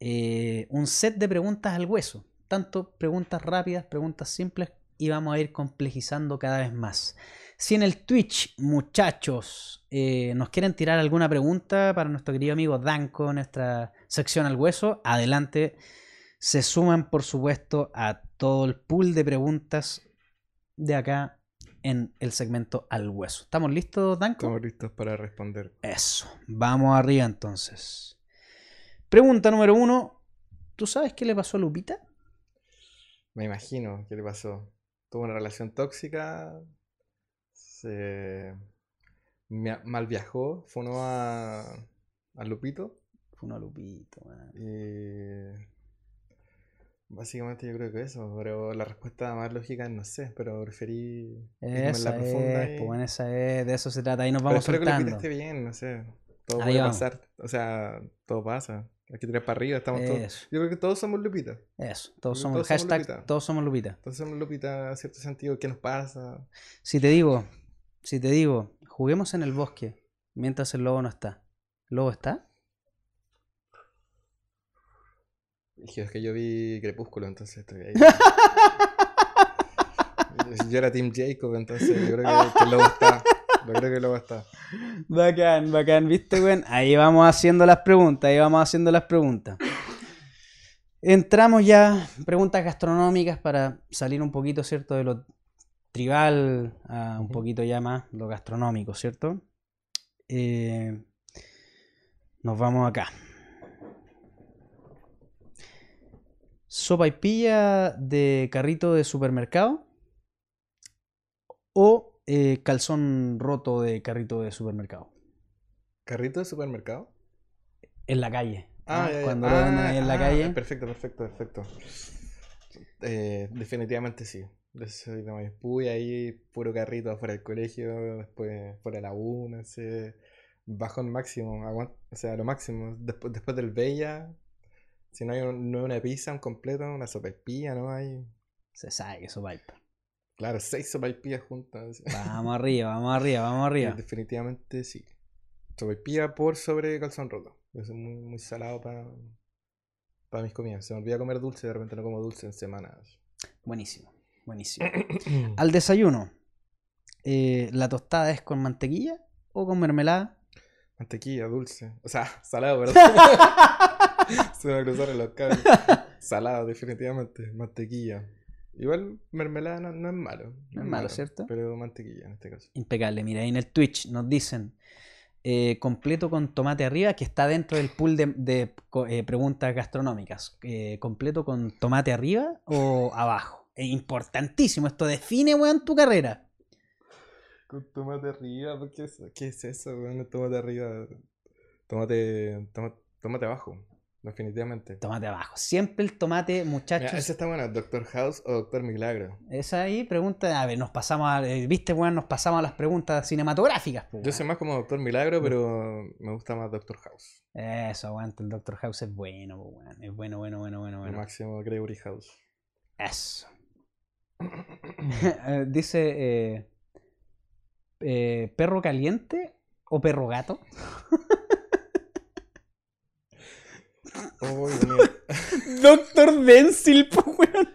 eh, un set de preguntas al hueso. Tanto preguntas rápidas, preguntas simples, y vamos a ir complejizando cada vez más. Si en el Twitch, muchachos, eh, nos quieren tirar alguna pregunta para nuestro querido amigo Danko, nuestra sección al hueso, adelante. Se suman, por supuesto, a todo el pool de preguntas de acá en el segmento al hueso. ¿Estamos listos, Danko? Estamos listos para responder. Eso. Vamos arriba entonces. Pregunta número uno. ¿Tú sabes qué le pasó a Lupita? Me imagino qué le pasó. Tuvo una relación tóxica. Se mal viajó. Fue a, a Lupito. Fue a Lupito, Y Básicamente yo creo que eso, pero la respuesta más lógica es no sé, pero preferí esa es, pues esa es, de eso se trata, ahí nos vamos pero espero que lo esté bien, no sé, todo puede pasar, o sea, todo pasa, hay que tirar para arriba, estamos todos, yo creo que todos somos Lupita. Eso, todos somos, hashtag, todos somos Lupita. Todos somos Lupita, en cierto sentido, ¿qué nos pasa? Si te digo, si te digo, juguemos en el bosque mientras el lobo no está, ¿el lobo está? es que yo vi Crepúsculo, entonces estoy ahí. yo era Team Jacob, entonces yo creo que, que luego está. Yo creo que luego está. Bacán, bacán, ¿viste, güey? Ahí vamos haciendo las preguntas, ahí vamos haciendo las preguntas. Entramos ya, preguntas gastronómicas para salir un poquito, ¿cierto? De lo tribal a un poquito ya más lo gastronómico, ¿cierto? Eh, nos vamos acá. sopa y pilla de carrito de supermercado o eh, calzón roto de carrito de supermercado. ¿Carrito de supermercado? En la calle. Ah, cuando lo venden ahí en la ah, calle. Perfecto, perfecto, perfecto. Eh, definitivamente sí. Pude ahí, puro carrito afuera del colegio, después fuera de la una, bajón máximo, o sea, lo máximo. Después, después del Bella, si no hay una pizza, un completo, una sopaipilla, ¿no? Hay... Se sabe que sopaipa. Claro, seis sopaipillas juntas. Vamos arriba, vamos arriba, vamos arriba. definitivamente sí. Sopaipilla por sobre calzón roto. Es muy, muy salado para, para mis comidas. Se me olvida comer dulce, de repente no como dulce en semanas. Buenísimo, buenísimo. Al desayuno, eh, ¿la tostada es con mantequilla o con mermelada? Mantequilla, dulce. O sea, salado, ¿verdad? Se me cruzaron los cables. Salado, definitivamente. Mantequilla. Igual mermelada no, es malo. No, es malo, ¿cierto? Pero mantequilla en este caso. Impecable. Mira, ahí en el Twitch nos dicen. eh, completo con tomate arriba, que está dentro del pool de, eh, preguntas gastronómicas. Eh, ¿Completo con tomate arriba o abajo? Es importantísimo, esto define, weón, tu carrera. Con tomate arriba, ¿por ¿qué es, qué es eso, weón? Tomate arriba. Tomate, toma- tomate abajo, definitivamente. Tomate abajo. Siempre el tomate, Mira, muchachos. ese está bueno, Doctor House o Doctor Milagro. Esa ahí pregunta, a ver, nos pasamos a, eh, viste, weón, nos pasamos a las preguntas cinematográficas. po, Yo soy más como Doctor Milagro, pero me gusta más Doctor House. Eso, aguanta, el Doctor House es bueno, po, weón. Es bueno, bueno, bueno, bueno, El bueno. máximo Gregory House. Eso. Dice, eh, eh, ¿perro caliente o perro gato? Oh, Dios mío. Doctor Denzil, weón.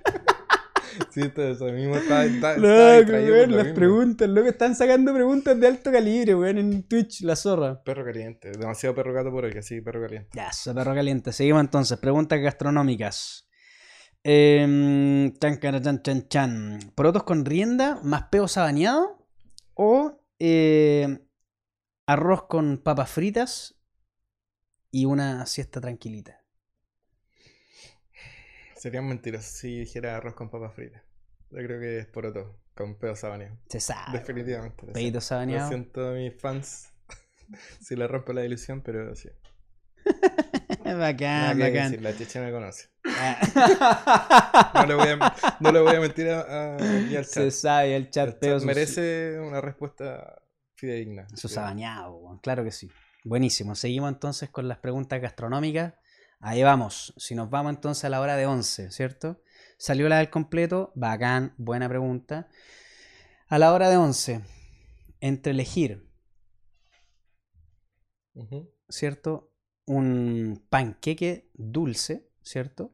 Sí, está eso mismo. Está, está, está distraído por weón, lo las mismo. preguntas, loco, están sacando preguntas de alto calibre, weón, en Twitch, la zorra. Perro caliente. Demasiado perro gato por hoy, que sí, perro caliente. Ya, perro caliente. Seguimos entonces, preguntas gastronómicas. Em, chan, chan, chan, chan. ¿Porotos con rienda más peo sabaneado? ¿O eh, arroz con papas fritas y una siesta tranquilita? Serían mentiras si dijera arroz con papas fritas. Yo creo que es poroto, con pedo sabaneo. Se sabe. Definitivamente. Lo sabaneado. siento a mis fans si le rompo la ilusión, pero sí. Nada bacán, que bacán. decir, la chicha me conoce. Ah. No le voy a, no le voy a mentir a, a- aquí al Se chat. sabe, el chat El merece una respuesta fidedigna. Su sabaneado, claro que sí. Buenísimo. Seguimos entonces con las preguntas gastronómicas. Ahí vamos. Si nos vamos entonces a la hora de 11, ¿cierto? Salió la del completo. Bacán, buena pregunta. A la hora de 11, entre elegir. ¿cierto? Un panqueque dulce, ¿cierto?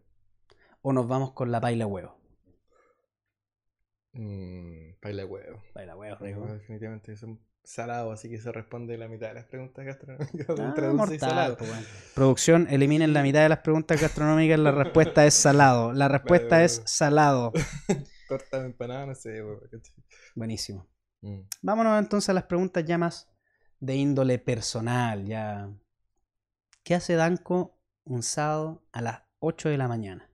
O nos vamos con la paila huevo. Mm, paila huevo. Paila huevo, Huevo, rico. definitivamente es un salado, así que se responde la mitad de las preguntas gastronómicas Ah, mortal, salado. weón. Producción, eliminen la mitad de las preguntas gastronómicas. La respuesta es salado. La respuesta es salado. Torta de empanada, no sé. Buenísimo. Mm. Vámonos entonces a las preguntas ya más de índole personal. Ya. ¿Qué hace Danco un sábado a las 8 de la mañana?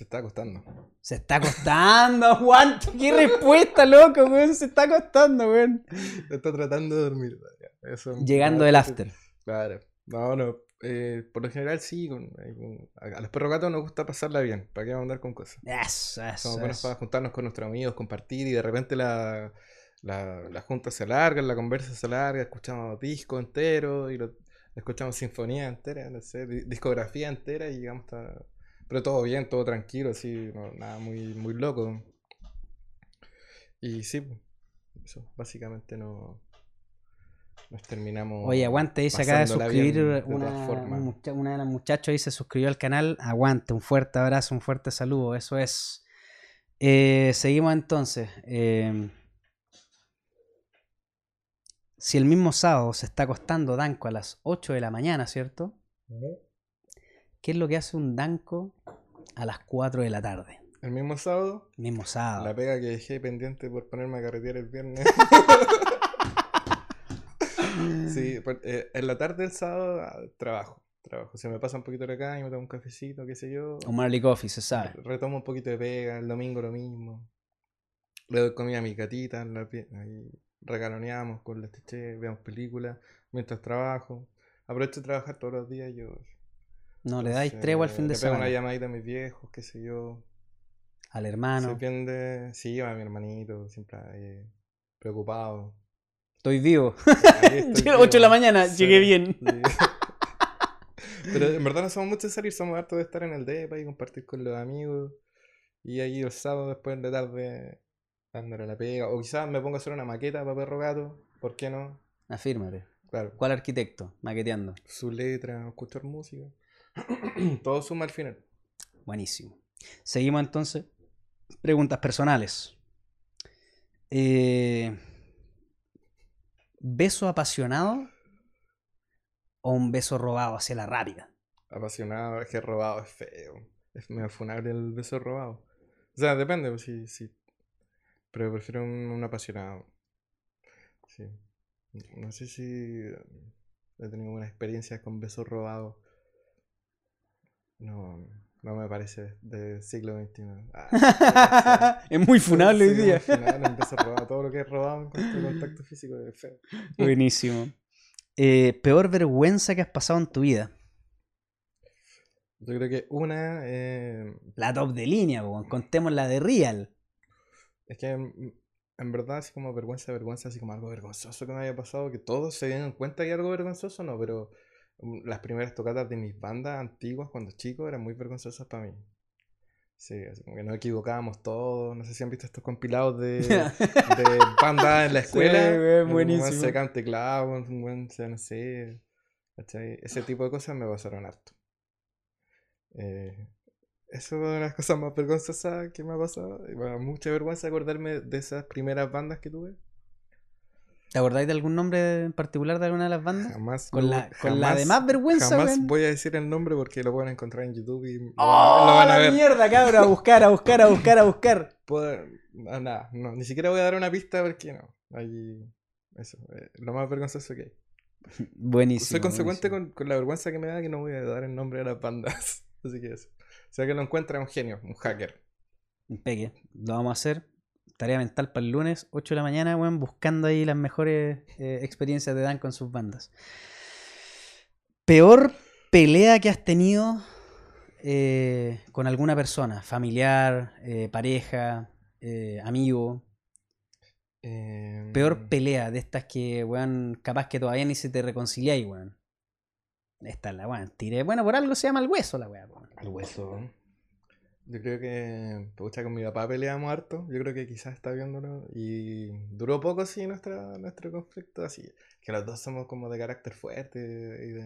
Se está acostando. Se está acostando, Juan. ¿Qué respuesta, loco, weón? Se está acostando, weón. Está tratando de dormir. Eso, Llegando del after. Claro. No, no. eh, por lo general sí. con- eh, con- a a los perros gatos nos gusta pasarla bien. ¿Para qué vamos a andar con cosas? Eso, eso, Somos buenos para juntarnos con nuestros amigos, compartir y de repente la, la, la junta se alarga, la conversa se alarga, escuchamos disco entero y lo, escuchamos sinfonía entera, no sé, di- discografía entera y llegamos hasta... Pero todo bien, todo tranquilo, así, no- nada muy, muy loco. Y sí, pues, eso, básicamente no... Nos terminamos... Oye, aguante, se acaba de pasándola bien suscribir de una, una de las muchachos se suscribió al canal. Aguante, un fuerte abrazo, un fuerte saludo. Eso es. Eh, seguimos entonces. eh, si el mismo sábado se está acostando Danco a las 8 de la mañana, ¿cierto? ¿Qué es lo que hace un Danco a las 4 de la tarde? El mismo sábado, Mismo sábado. la pega que dejé pendiente por ponerme a carretear el viernes. Sí, eh, en la tarde del sábado ah, trabajo, trabajo. Se me pasa un poquito de acá y me tomo un cafecito, qué sé yo. Un Marley Coffee, se sabe. Retomo un poquito de pega, el domingo lo mismo. Le doy comida a mi gatita, la ahí regaloneamos con la teché, vemos películas mientras trabajo. Aprovecho de trabajar todos los días yo. No le dais tregua al fin de le pego una semana. llamadita a mis viejos, qué sé yo. Al Se hermano. pierde, sí, a mi hermanito, siempre ahí, preocupado. Estoy vivo. Llegué a las 8 de la mañana, Sí, llegué bien. sí. Pero en verdad no somos muchos de salir, somos hartos de estar en el depa y compartir con los amigos. Y ahí el sábado después de tarde dándole la pega. O quizás me pongo a hacer una maqueta para perro gato. ¿Por qué no? Afírmate. Claro. ¿Cuál arquitecto? Maqueteando. Su letra, escuchar música. Todo suma al final. Buenísimo. Seguimos entonces. Preguntas personales. Eh, ¿Beso apasionado o un beso robado hacia la rápida? Apasionado, es que robado es feo. Es medio funable el beso robado. O sea, depende, pues sí, sí. Pero prefiero un, un apasionado. Sí. No sé si he tenido buenas experiencias con besos robados. No, no me parece del siglo XXI. Ah, es muy funable hoy día. funable, un beso robado. Todo lo que es robado en cuanto a contacto físico feo. Buenísimo. Eh, peor vergüenza que has pasado en tu vida. Yo creo que una. eh, La top de línea, contemos la de Real. es que en, en verdad, así como vergüenza, vergüenza, así como algo vergonzoso que me haya pasado, que todos se den cuenta que hay algo vergonzoso, no, pero mm, las primeras tocatas de mis bandas antiguas cuando chico eran muy vergonzosas para mí. Sí, así como que nos equivocábamos todos. No sé si han visto estos compilados de, de bandas en la Sí, escuela. Un weón buenísimo. se canta teclado, un buen no sé. ¿cachai? Ese tipo de cosas me pasaron harto. Eh, eso es una de las cosas más vergonzosas que me ha pasado. Y bueno, mucha vergüenza acordarme de esas primeras bandas que tuve. ¿Te acordáis de algún nombre en particular de alguna de las bandas? Jamás. Con la, con la de más jamás- vergüenza, Jamás voy a decir el nombre porque lo pueden encontrar en YouTube y lo, ¡Oh, lo van a la ver. mierda, cabrón! A buscar, a buscar, a buscar, a buscar. Puedo- nada, no, ni siquiera voy a dar una pista porque no. Eso, eh, lo más vergonzoso que hay. Buenísimo. Soy consecuente buenísimo. con, con la vergüenza que me da que no voy a dar el nombre de las bandas. Así que eso. O sea que lo encuentra un genio, un hacker. Pegue, lo vamos a hacer. Tarea mental para el lunes, 8 de la mañana, weón, buscando ahí las mejores eh, experiencias de Dan con sus bandas. Peor pelea que has tenido eh, con alguna persona, familiar, eh, pareja, amigo. Eh, Peor pelea de estas que, weón, capaz que todavía ni se te reconciliáis, weón. Esta es la weón. Tiré. Bueno, por algo se llama el hueso la weón. Al hueso. Yo creo que, pucha, con mi papá peleamos harto. Yo creo que quizás está viéndolo. Y duró poco, sí, nuestra, nuestro conflicto. Así que los dos somos como de carácter fuerte y de,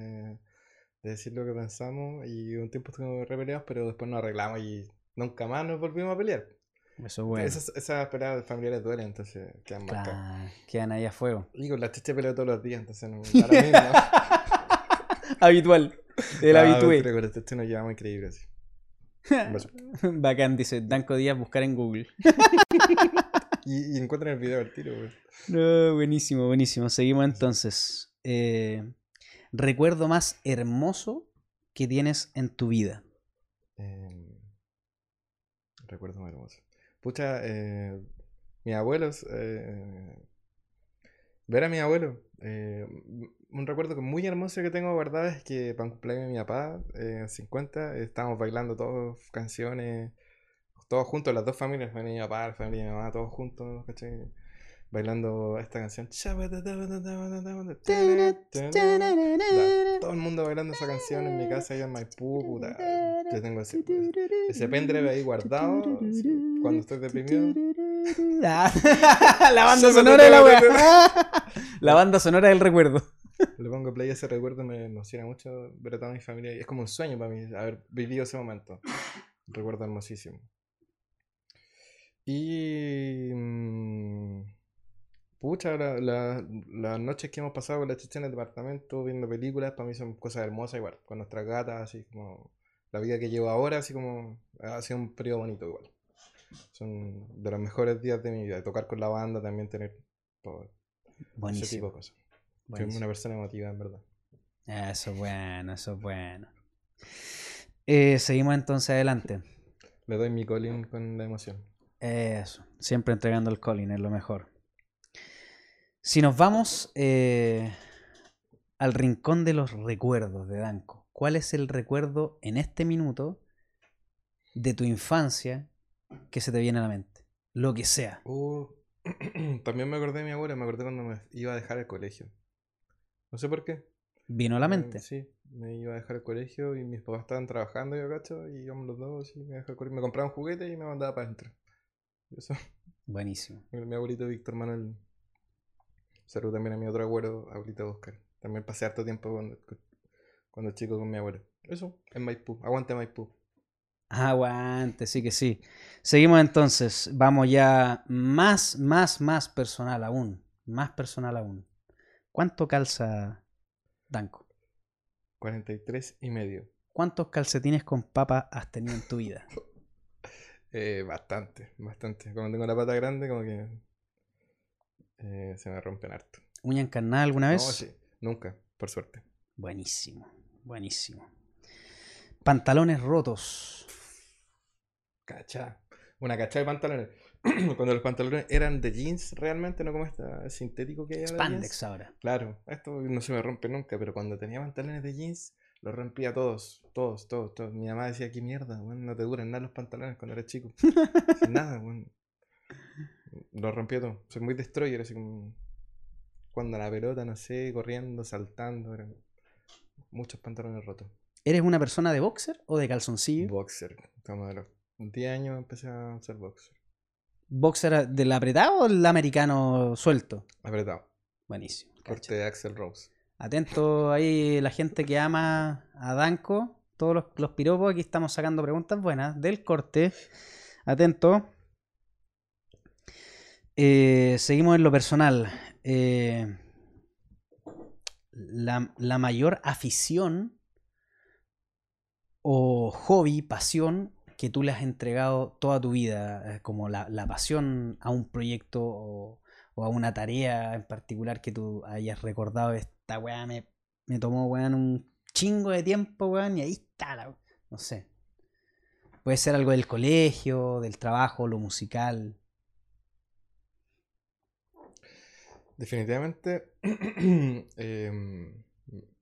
de decir lo que pensamos. Y un tiempo estuvimos re peleados, pero después nos arreglamos y nunca más nos volvimos a pelear. Eso bueno. Esas, esas peleas familiares duelen, entonces quedan marcadas. Claro, quedan ahí a fuego. Y con la chicha peleo todos los días, entonces no da lo mismo. Habitual. El Ah, habitué. pero con la chicha nos llevamos increíble así. Bacán, dice Danco Díaz, buscar en Google. Y, y encuentran el video al tiro, güey. No, buenísimo, buenísimo. Seguimos entonces. Eh, recuerdo más hermoso que tienes en tu vida. Eh, recuerdo muy hermoso. Pucha, eh, mis abuelos. eh, ver a mi abuelo. Un recuerdo muy hermoso que tengo guardado es que para un cumpleaños de mi papá, eh, 50, estábamos bailando todos canciones, todos juntos, las dos familias, la familia de mi papá, la familia de mi mamá, todos juntos, ¿cachai? Bailando esta canción. Todo el mundo bailando esa canción en mi casa allá en Maipú, puta. Yo tengo ese, ese pendrive ahí guardado. Cuando estoy deprimido. La banda sonora de la wea. La banda sonora del recuerdo. Le pongo play a ese recuerdo, me emociona mucho ver a toda mi familia. y Es como un sueño para mí haber vivido ese momento. Un recuerdo hermosísimo. Y. mm, pucha, la- la- las noches que hemos pasado con la chicha en el departamento viendo películas, para mí son cosas hermosas igual. Con nuestras gatas, así como. La vida que llevo ahora, así como. Ha sido un periodo bonito igual. Son de los mejores días de mi vida. Tocar con la banda, también tener todo ese tipo de cosas. Soy una persona emotiva, en verdad. Eso es bueno, eso es bueno. Eh, seguimos entonces adelante. Le doy mi colín con la emoción. Eso, siempre entregando el Colin, es lo mejor. Si nos vamos eh, al rincón de los recuerdos de Danco, ¿cuál es el recuerdo en este minuto de tu infancia que se te viene a la mente? Lo que sea. Uh, también me acordé de mi abuela, me acordé cuando me iba a dejar el colegio. No sé por qué. Vino a la mente. Sí, me iba a dejar el colegio y mis papás estaban trabajando, yo cacho, y íbamos los dos y me, me compraban juguetes y me mandaba para adentro. Eso, Buenísimo. mi abuelito Víctor Manuel. Saludo también a mi otro abuelo, abuelito Oscar. También pasé harto tiempo cuando, cuando chico con mi abuelo. Eso, en Maipú. Aguante Maipú. Aguante, sí que sí. Seguimos entonces. Vamos ya más, más, más personal aún. Más personal aún. ¿Cuánto calza Danco? 43 y medio. ¿Cuántos calcetines con papa has tenido en tu vida? Eh, bastante, bastante. Cuando tengo la pata grande, como que eh, se me rompen harto. ¿Uña encarnada alguna vez? No, sí, nunca, por suerte. Buenísimo, buenísimo. Pantalones rotos. Cacha. Una cacha de pantalones. Cuando los pantalones eran de jeans realmente, no como este sintético que hay ahora. de Spandex ahora. Claro, esto no se me rompe nunca, pero cuando tenía pantalones de jeans, los rompía todos, todos, todos, todos. Mi mamá decía, qué mierda, weón, no te duran nada los pantalones cuando eres chico. Sin nada, weón. Los rompía todos. Soy muy destroyer, así como cuando la pelota, no sé, corriendo, saltando, eran muchos pantalones rotos. ¿Eres una persona de boxer o de calzoncillo? Boxer, como de los 10 años empecé a ser boxer. ¿Boxer del apretado o el americano suelto? Apretado. Buenísimo. cacha. Corte de Axel Rose. Atento ahí la gente que ama a Danco, todos los, los piropos, aquí estamos sacando preguntas buenas del corte. Atento. Eh, seguimos en lo personal. Eh, la, la mayor afición o hobby, pasión que tú le has entregado toda tu vida, eh, como la, la pasión a un proyecto o, a una tarea en particular que tú hayas recordado, esta weá me, me tomó weón un chingo de tiempo, weón, y ahí está no sé. Puede ser algo del colegio, del trabajo, lo musical. Definitivamente, em,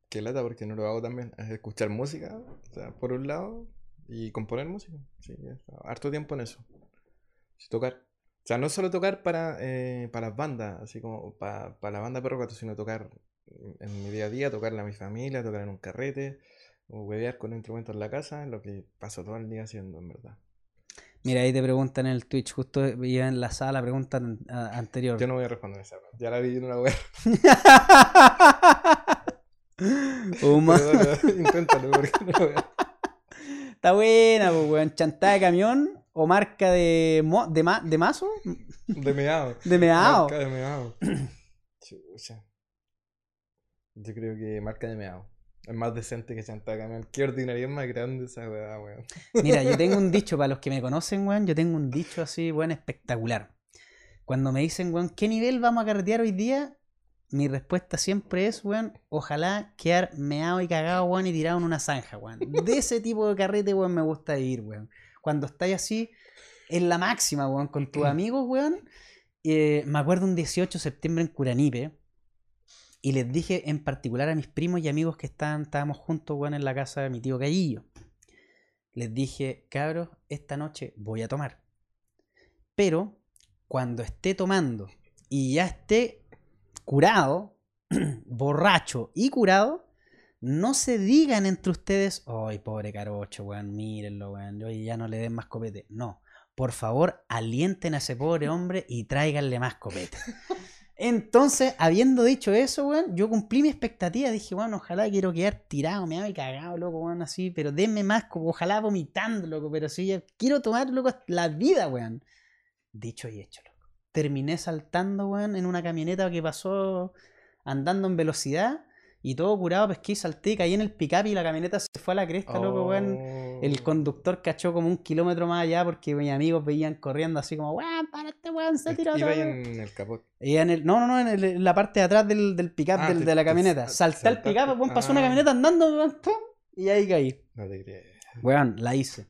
qué lata porque no lo hago también, es escuchar música, o sea, por un lado, y componer música, sí, harto tiempo en eso, Sí, tocar, o sea, no solo tocar para, eh, para las bandas, así como para, para la banda Perro Gato, sino tocar en mi día a día, tocarle a mi familia, tocar en un carrete, o huevear con instrumentos en la casa, lo que paso todo el día haciendo, en verdad. Mira, ahí te preguntan en el Twitch, justo veía en la sala la pregunta an- a- anterior. Yo no voy a responder esa, ya la vi en una web. Inténtalo, porque no lo veo. Está buena, pues, weón. Chantada de camión o marca de, mo- de, ma- de mazo? De meado. De meao. Marca de meao. Chucha. Yo creo que marca de meao. Es más decente que Chantada Camión. Qué ordinaria es más grande esa weá, weón. Mira, yo tengo un dicho, para los que me conocen, weón, yo tengo un dicho así, weón, espectacular. Cuando me dicen, weón, ¿qué nivel vamos a carretear hoy día? Mi respuesta siempre es, weón, ojalá quedar meado y cagado, weón, y tirado en una zanja, weón. De ese tipo de carrete, weón, me gusta vivir, weón. Cuando estáis así, en la máxima, weón, con tus amigos, weón. Eh, me acuerdo un 18 de septiembre en Curanipe. Y les dije en particular a mis primos y amigos que estaban, estábamos juntos, weón, en la casa de mi tío Gallillo. Les dije, cabros, esta noche voy a tomar. Pero cuando esté tomando y ya esté curado, borracho y curado, no se digan entre ustedes, ay, pobre carocho, weón, mírenlo, weón, oye, ya no le den más copete. No, por favor, alienten a ese pobre hombre y tráiganle más copete. Entonces, habiendo dicho eso, weón, yo cumplí mi expectativa. Dije, bueno, ojalá quiero quedar tirado, me y cagado, loco, weón, así, pero denme más, como ojalá vomitando, loco, pero sí, ya quiero tomar, loco, la vida, weón. Dicho y hecho, loco. Terminé saltando, weón, en una camioneta que pasó andando en velocidad y todo curado, pesqué y salté, caí en el pick-up y la camioneta se fue a la cresta, loco, weón. El Oh. conductor cachó como un kilómetro más allá porque mis amigos veían corriendo así como, weón, para este weón, se tiró Iba todo. en el capot. Y en el, no, no, no, en, el- en la parte de atrás del, del pick-up Ah, de la camioneta. sal- Salté al pick-up, weón, pasó una Ah. camioneta andando, weón, y ahí caí. No te crees. Weón, la hice.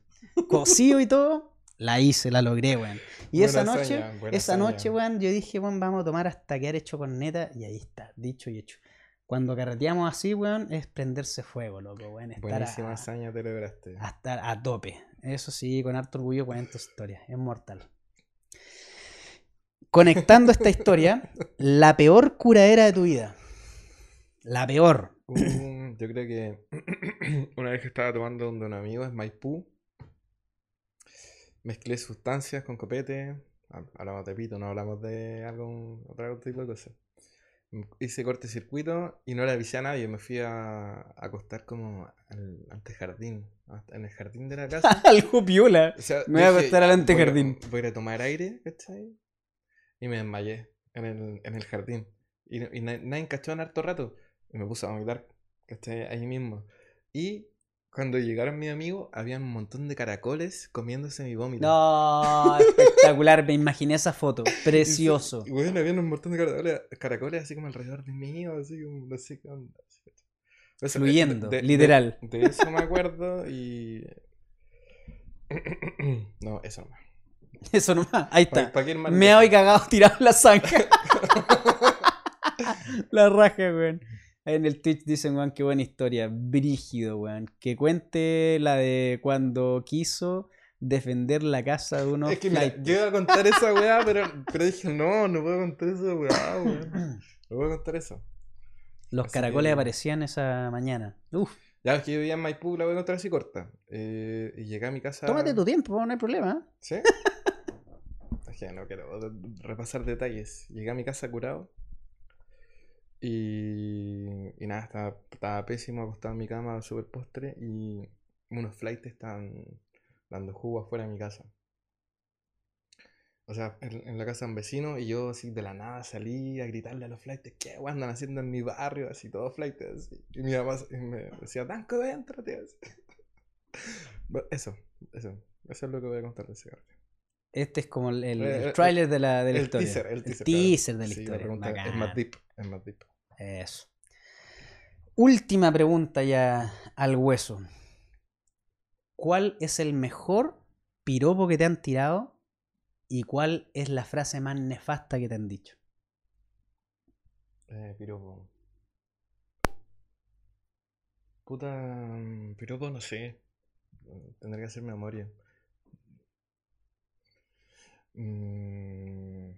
Cosido y todo, la hice, la logré, weón. Y Buena esa noche, esa noche, weón, yo dije, weón, vamos a tomar hasta quedar hecho con neta, y ahí está, dicho y hecho. Cuando carreteamos así, weón, es prenderse fuego, loco, weón. Estar Buenísima a, hazaña te lograste. a estar a tope. Eso sí, con harto orgullo cuento historia. Es mortal. Conectando esta historia, la peor curadera de tu vida. La peor. Uh, yo creo que una vez que estaba tomando donde un amigo es Maipú, mezclé sustancias con copete. ha- Hablamos de pito, no hablamos de algún otro tipo de cosas. M- Hice cortocircuito y no le avisé a nadie. Me fui a, a acostar como al antejardín, en el jardín de la casa. Algo piola. O sea, Me voy a dije, acostar al "Ya, antejardín". Voy a, voy a a tomar aire, ¿cachai? Y me desmayé en el, en el jardín. Y, y na- nadie cachó en harto rato. Y me puse a vomitar, ¿cachai? Ahí mismo. Y cuando llegaron mis amigos, había un montón de caracoles comiéndose mi vómito. No, espectacular, me imaginé esa foto. Precioso. Y, bueno, había un montón de caracoles, caracoles así como alrededor de mí, así como, no sé qué onda. Eso, Fluyendo, de, literal. De, eso me acuerdo y. no, eso nomás. Eso nomás, ahí está. me voy cagado tirado en la zanja. la raja, weón. En el Twitch dicen, weón, qué buena historia. Brígido, weón. Que cuente la de cuando quiso defender la casa de unos. Es que mira, yo iba a contar esa weá, pero, pero dije, no, no puedo contar esa weá, weón. No puedo contar eso. Los caracoles aparecían esa mañana. Uf. Ya, es que yo vivía en Maipú, la voy a contar así corta. Eh, y llegué a mi casa. Tómate tu tiempo, no hay problema. ¿Sí? es que no quiero repasar detalles. Llegué a mi casa curado. Y, y nada, estaba, estaba, pésimo, acostado en mi cama, super postre. Y unos flights estaban dando jugo afuera de mi casa. O sea, en, la casa de un vecino y yo así de la nada salí a gritarle a los flights, ¿qué andan haciendo en mi barrio? Así, todos flights. Y mi mamá me decía, Danco, entrate. Eso, eso. Eso es lo que voy a contar de ese. Este es como el, el, eh, eh, trailer de la, de la historia. Teaser, el teaser, el teaser de la historia. Es más deep, es más deep. Eso. Última pregunta ya al hueso. ¿Cuál es el mejor piropo que te han tirado ¿Y cuál es la frase más nefasta que te han dicho? Eh, piropo. Puta. Mm, piropo, no sé. Tendré que hacer memoria. Mm.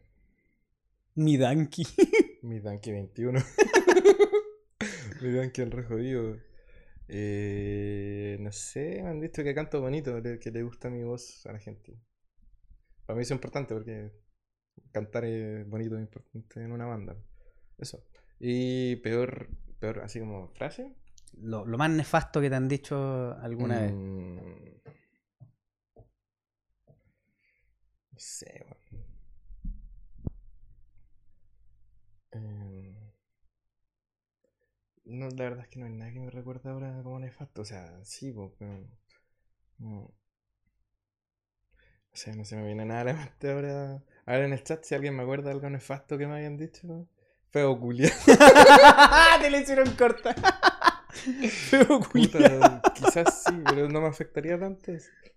Mi Danky. Mi Danky 21. Mi Danky el re jodido. Eh, no sé, me han dicho que canto bonito, que le gusta mi voz a la gente. Para mí es importante porque cantar es bonito, es importante en una banda. Eso. Y peor, peor así como frase. Lo, más nefasto que te han dicho alguna vez. Mm. No sé, em. no, la verdad es que no hay nada que me recuerde ahora como nefasto. O sea, sí, pero. No. O sea, no se me viene nada a la mente ahora. A ver en el chat si alguien me acuerda de algo nefasto que me habían dicho. Feo culia. Te le hicieron corta. Feo culia. Quizás sí, pero no me afectaría tanto.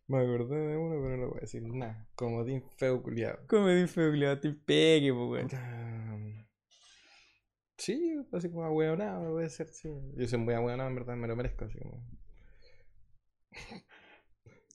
Me acordé de uno, pero no voy a decir nada. Comodín feo culiado. Comodín feo culiado, te pegue, pues, Sí, así como ahueonado, puede ser, sí. Yo soy muy ahueonado, en verdad, me lo merezco, así como.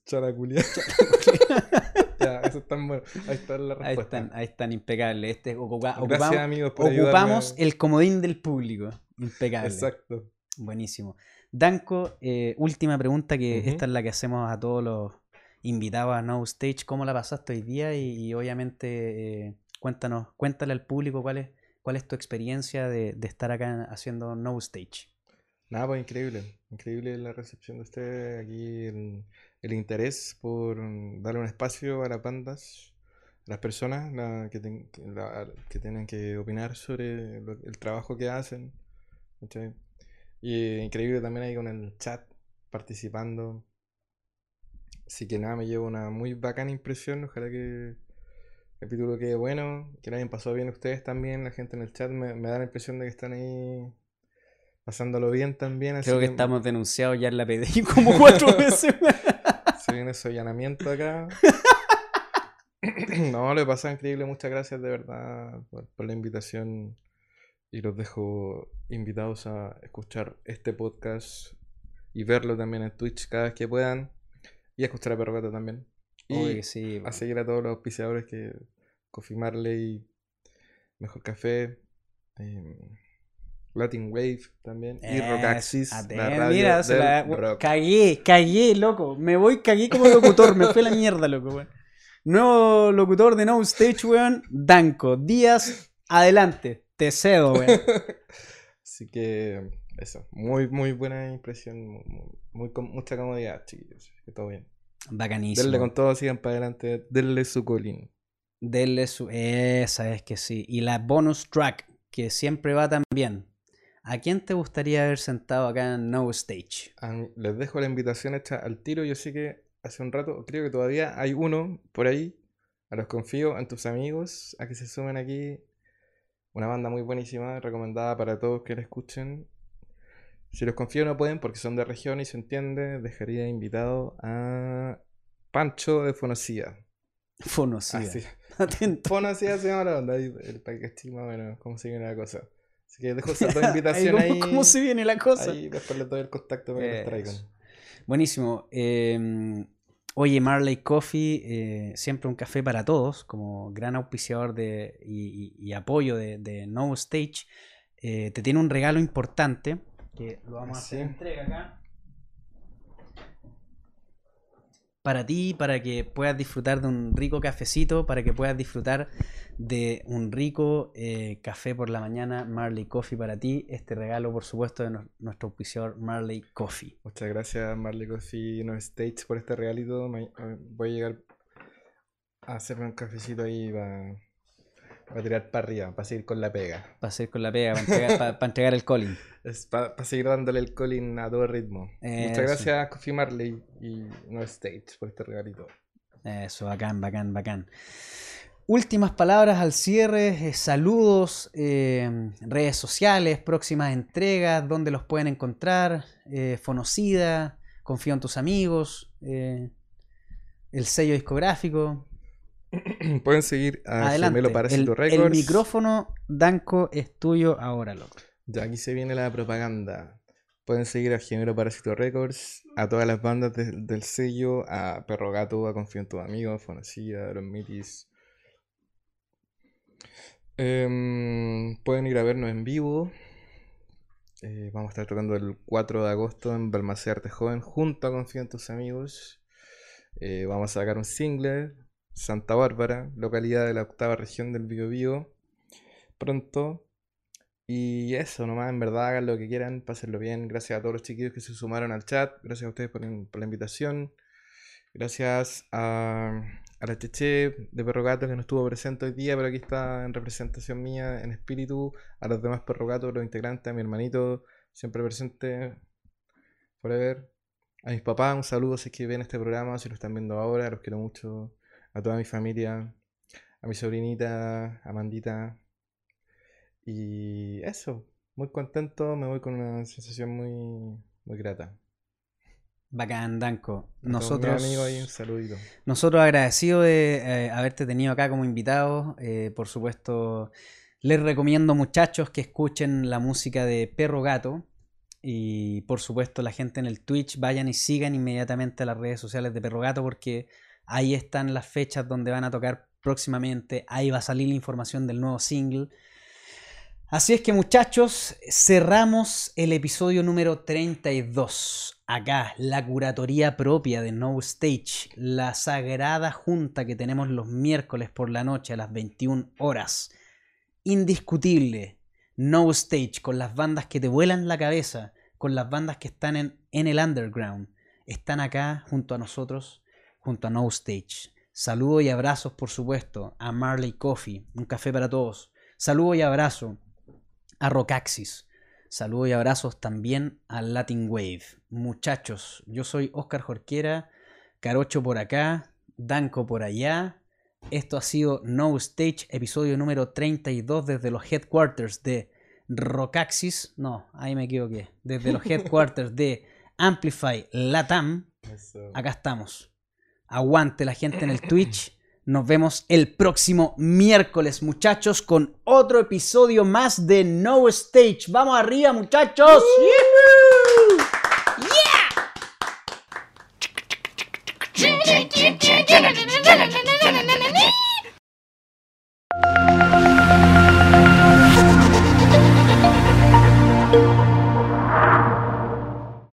Characulia. ya, eso es tan bueno. Ahí está la respuesta. Ahí están, ahí están impecables. Este, ocupamos, Gracias, amigos, por ocupamos el comodín del público. Impecable. Exacto. Buenísimo. Danco, eh, última pregunta, que esta es la que hacemos a todos los invitados a No Stage. ¿Cómo la pasaste hoy día? Y, obviamente, eh, cuéntanos, cuéntale al público cuál es, cuál es tu experiencia de, estar acá haciendo No Stage. Nada, pues increíble. Increíble la recepción de usted aquí el interés por darle un espacio a las bandas, a las personas que, tienen que opinar sobre el trabajo que hacen. Y increíble también ahí con el chat participando. Así que nada, me llevo una muy bacana impresión. Ojalá que capítulo quede bueno, que la hayan pasado bien ustedes también. La gente en el chat me, me da la impresión de que están ahí pasándolo bien también. Creo que, estamos denunciados ya en la PDI como cuatro veces viene ese allanamiento acá. no, le pasa increíble. Muchas gracias de verdad por, la invitación. Y los dejo invitados a escuchar este podcast y verlo también en Twitch cada vez que puedan. Y a escuchar a Perro también. Y a seguir a todos los auspiciadores que Coffee Marley, Mejor Café. Em, Latin Wave también. y Rockaxis, la radio mira, la, cagué, cagué, loco. Me voy, cagué como locutor, me fue la mierda, loco, weón. Nuevo locutor de No Stage, weón, Danco. Díaz, adelante, te cedo, weón. Así que, eso, muy, muy buena impresión, muy, mucha comodidad, chiquillos. Que todo bien. Bacanísimo. Denle con todo, sigan para adelante, denle su colín. Denle su. Esa es que sí. Y la bonus track, que siempre va también ¿A quién te gustaría haber sentado acá en No Stage? les dejo la invitación hecha al tiro. Yo sé que hace un rato, creo que todavía hay uno por ahí. A los confío, en tus amigos, a que se sumen aquí. Una banda muy buenísima, recomendada para todos que la escuchen. Si los confío no pueden porque son de región y se entiende, dejaría invitado a Pancho de Fonocía. Fonocía. Atento. Fonocía se llama la banda, el paquete más o menos, cómo se viene la cosa. Así que dejo esas dos invitaciones ahí. ¿Cómo, se viene la cosa? Ahí después les doy el contacto para que los traigan. Buenísimo. Eh, Oye, Marley Coffee, eh, siempre un café para todos, como gran auspiciador de, y, apoyo de, No Stage, eh, te tiene un regalo importante que lo vamos a hacer entrega acá para ti, para que puedas disfrutar de un rico cafecito, para que puedas disfrutar de un rico eh, café por la mañana, Marley Coffee para ti. Este regalo, por supuesto, de nuestro auspiciador Marley Coffee. Muchas gracias, Marley Coffee No States, por este regalito. Voy a llegar a hacerme un cafecito ahí para para tirar para arriba, para seguir con la pega. Para seguir con la pega, para entregar, el calling. Para, seguir dándole el calling a todo ritmo. Muchas gracias, Coffee Marley y No Stage por este regalito. Eso, bacán, bacán, bacán. Últimas palabras al cierre, eh, saludos, eh, redes sociales, próximas entregas, dónde los pueden encontrar, eh, Fonocida, confío en tus amigos, el sello discográfico. Pueden seguir a Adelante. Gemelo Parásito Records. El micrófono, Danco, es tuyo ahora, loco. Ya aquí se viene la propaganda. Pueden seguir a Gemelo Parásito Records, a todas las bandas del sello, a Perro Gato, a Confío en tus amigos, Fonacilla, Los Mitis. Em, pueden ir a vernos en vivo. Eh, vamos a estar tocando el 4 de agosto en Balmacé Arte Joven junto a Confío en tus amigos. Eh, vamos a sacar un single Santa Bárbara, localidad de la octava región del Biobío, pronto. Y eso, nomás, en verdad, hagan lo que quieran, pásenlo bien. Gracias a todos los chiquillos que se sumaron al chat. Gracias a ustedes por, la invitación. Gracias a, a, la Cheche de Perro Gato que no estuvo presente hoy día, pero aquí está en representación mía, en espíritu. A los demás Perro Gatos, los integrantes, a mi hermanito, siempre presente, forever. A mis papás, un saludo si es que ven este programa, si lo están viendo ahora, los quiero mucho a toda mi familia, a mi sobrinita, Amandita. Y eso, muy contento, me voy con una sensación muy, muy grata. Bacán, Danco. Nosotros, amigo ahí, un saludito. Nosotros agradecidos de eh, haberte tenido acá como invitado. Eh, por supuesto, les recomiendo muchachos que escuchen la música de Perro Gato. Y por supuesto, la gente en el Twitch vayan y sigan inmediatamente las redes sociales de Perro Gato porque Ahí están las fechas donde van a tocar próximamente. Ahí va a salir la información del nuevo single. Así es que muchachos, cerramos el episodio número 32. Acá, la curatoría propia de No Stage, la sagrada junta que tenemos los miércoles por la noche a las 21 horas. Indiscutible, No Stage, con las bandas que te vuelan la cabeza, con las bandas que están en, en el underground. Están acá junto a nosotros junto a No Stage. Saludo y abrazos, por supuesto, a Marley Coffee, un café para todos. Saludo y abrazo a Rocaxis. Saludo y abrazos también a Latin Wave. Muchachos, yo soy Oscar Jorquera, Carocho por acá, Danco por allá. Esto ha sido No Stage, episodio número 32 desde los headquarters de Rocaxis. No, ahí me equivoqué. Desde los headquarters de Amplify Latam. Acá estamos. Aguante la gente en el Twitch. Nos vemos el próximo miércoles, muchachos, con otro episodio más de No Stage. Vamos arriba, muchachos. ¡Yeah!